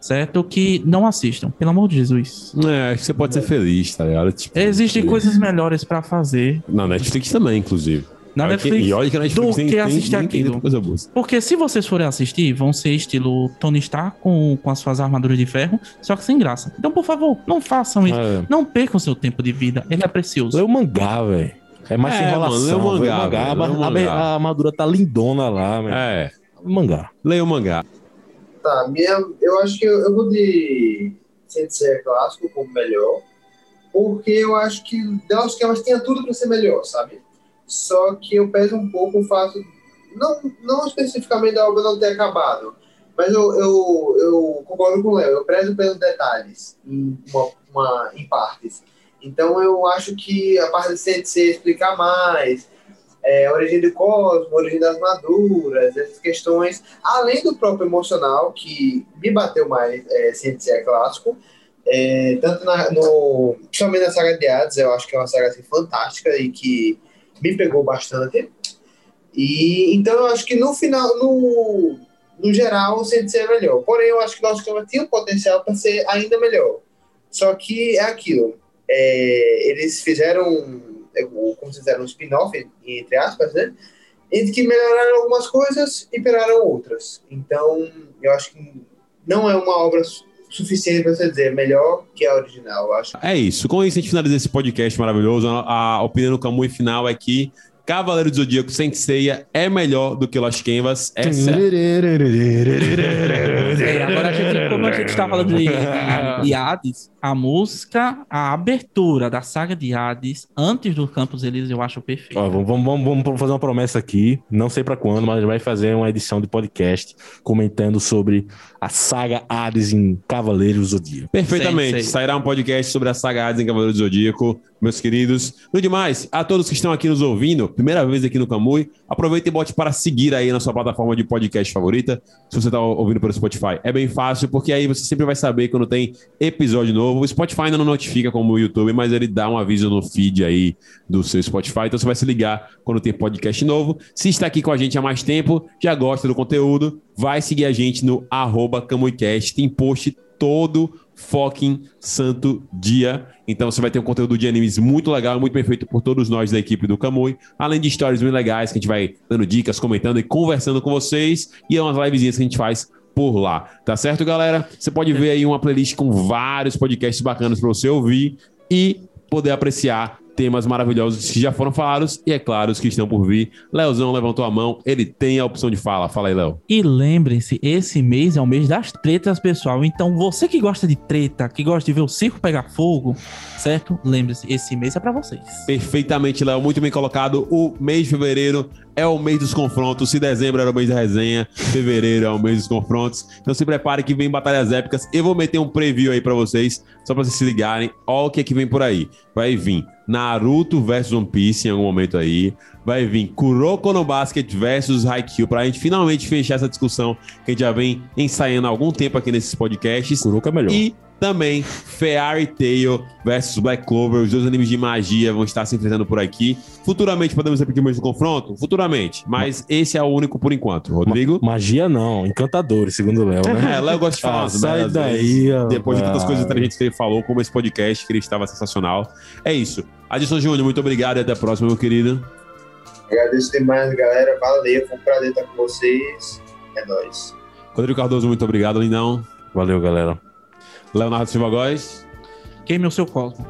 Certo? Que não assistam, pelo amor de Jesus. É, acho que você pode ser feliz, tá ligado? Tipo, Existem é. coisas melhores pra fazer Na Netflix também, inclusive. na Olha que- Netflix e olha que a Netflix do tem, que assistir tem aquilo. coisa boa. Porque se vocês forem assistir, vão ser estilo Tony Stark com, com as suas armaduras de ferro, só que sem graça. Então, por favor, não façam isso. É. Não percam seu tempo de vida, ele é precioso. Lê o mangá, velho. É mais É, enrolação. mano, lê o mangá, velho, a, lê o a- mangá. a armadura tá lindona lá, velho. É, Mangá. leia o mangá. Tá, minha, eu acho que eu, eu vou de Sensei clássico como melhor, porque eu acho que The Lost Canvas tinha tudo para ser melhor, sabe? Só que eu peso um pouco o fato, não, não especificamente da obra não ter acabado, mas eu, eu, eu concordo com o Léo, eu prezo pelos detalhes, em, uma, uma- em partes. Então eu acho que a parte de Sensei explicar mais, é, origem do cosmos, a origem das armaduras, essas questões, além do próprio emocional, que me bateu mais é, Ciência Clássico, é, tanto na, no, principalmente na saga de Hades, eu acho que é uma saga assim, fantástica e que me pegou bastante. E então eu acho que no final, no, no geral, o Ciência é melhor. Porém, eu acho que Lost Canvas tinha um potencial para ser ainda melhor. Só que é aquilo. É, eles fizeram, é, como se fizeram, um spin-off, entre aspas, né? Entre que melhoraram algumas coisas e pioraram outras. Então, eu acho que não é uma obra su- suficiente para você dizer melhor que a original. Acho É isso. Com isso, a gente finaliza esse podcast maravilhoso. A, a opinião do Camui final é que Cavaleiro do Zodíaco sem ceia é melhor do que Lost Canvas. Essa É, agora a gente, como a gente está falando de, de Hades, a música, a abertura da saga de Hades, antes do Campos Elíseos, eu acho perfeito. Ó, vamos, vamos, vamos- fazer uma promessa aqui. Não sei pra quando, mas a gente vai fazer uma edição de podcast comentando sobre a saga Hades em Cavaleiros do Zodíaco. Perfeitamente. Sei, sei. Sairá um podcast sobre a saga Hades em Cavaleiro do Zodíaco, meus queridos. No demais, a todos que estão aqui nos ouvindo, primeira vez aqui no Camui, aproveita e bote para seguir aí na sua plataforma de podcast favorita. Se você está ouvindo pelo Spotify, é bem fácil, porque aí você sempre vai saber quando tem episódio novo. O Spotify ainda não notifica como o YouTube, mas ele dá um aviso no feed aí do seu Spotify. Então você vai se ligar quando tem podcast novo. Se está aqui com a gente há mais tempo, já gosta do conteúdo, vai seguir a gente no arroba CamuiCast. Tem post todo fucking santo dia. Então você vai ter um conteúdo de animes muito legal, muito bem feito por todos nós da equipe do Kamui, além de histórias muito legais que a gente vai dando dicas, comentando e conversando com vocês, e é umas livezinhas que a gente faz por lá. Tá certo, galera? Você pode ver aí uma playlist com vários podcasts bacanas para você ouvir e poder apreciar temas maravilhosos que já foram falados e, é claro, os que estão por vir. Leozão levantou a mão, ele tem a opção de fala. Fala aí, Léo. E lembrem-se, esse mês é o mês das tretas, pessoal. Então, você que gosta de treta, que gosta de ver o circo pegar fogo, certo? Lembre-se, esse mês é para vocês. Perfeitamente, Léo. Muito bem colocado. O mês de fevereiro é o mês dos confrontos. Se dezembro era o mês da resenha, fevereiro é o mês dos confrontos. Então se prepare que vem batalhas épicas. Eu vou meter um preview aí para vocês, só para vocês se ligarem. Olha o que é que vem por aí. Vai vir Naruto versus One Piece em algum momento aí. Vai vir Kuroko no Basket versus Haikyuu pra gente finalmente fechar essa discussão que a gente já vem ensaiando há algum tempo aqui nesses podcasts. Kuroko é melhor. E também Fairy Tail versus Black Clover, os dois animes de magia vão estar se enfrentando por aqui. Futuramente podemos repetir mais um confronto? Futuramente, mas esse é o único por enquanto. Rodrigo? Ma magia não, encantadores, segundo o Léo, né? É, Léo gosta de falar. Ah, sai merdas, daí, vezes, Depois de tantas coisas inteligentes que ele falou, como esse podcast, que ele estava sensacional. É isso. Adilson Júnior, muito obrigado e até a próxima, meu querido. Agradeço demais, galera. Valeu, foi um prazer estar com vocês. É nóis. Rodrigo Cardoso, muito obrigado, lindão. Valeu, galera. Leonardo Silva Góes. Queime o seu cosmo.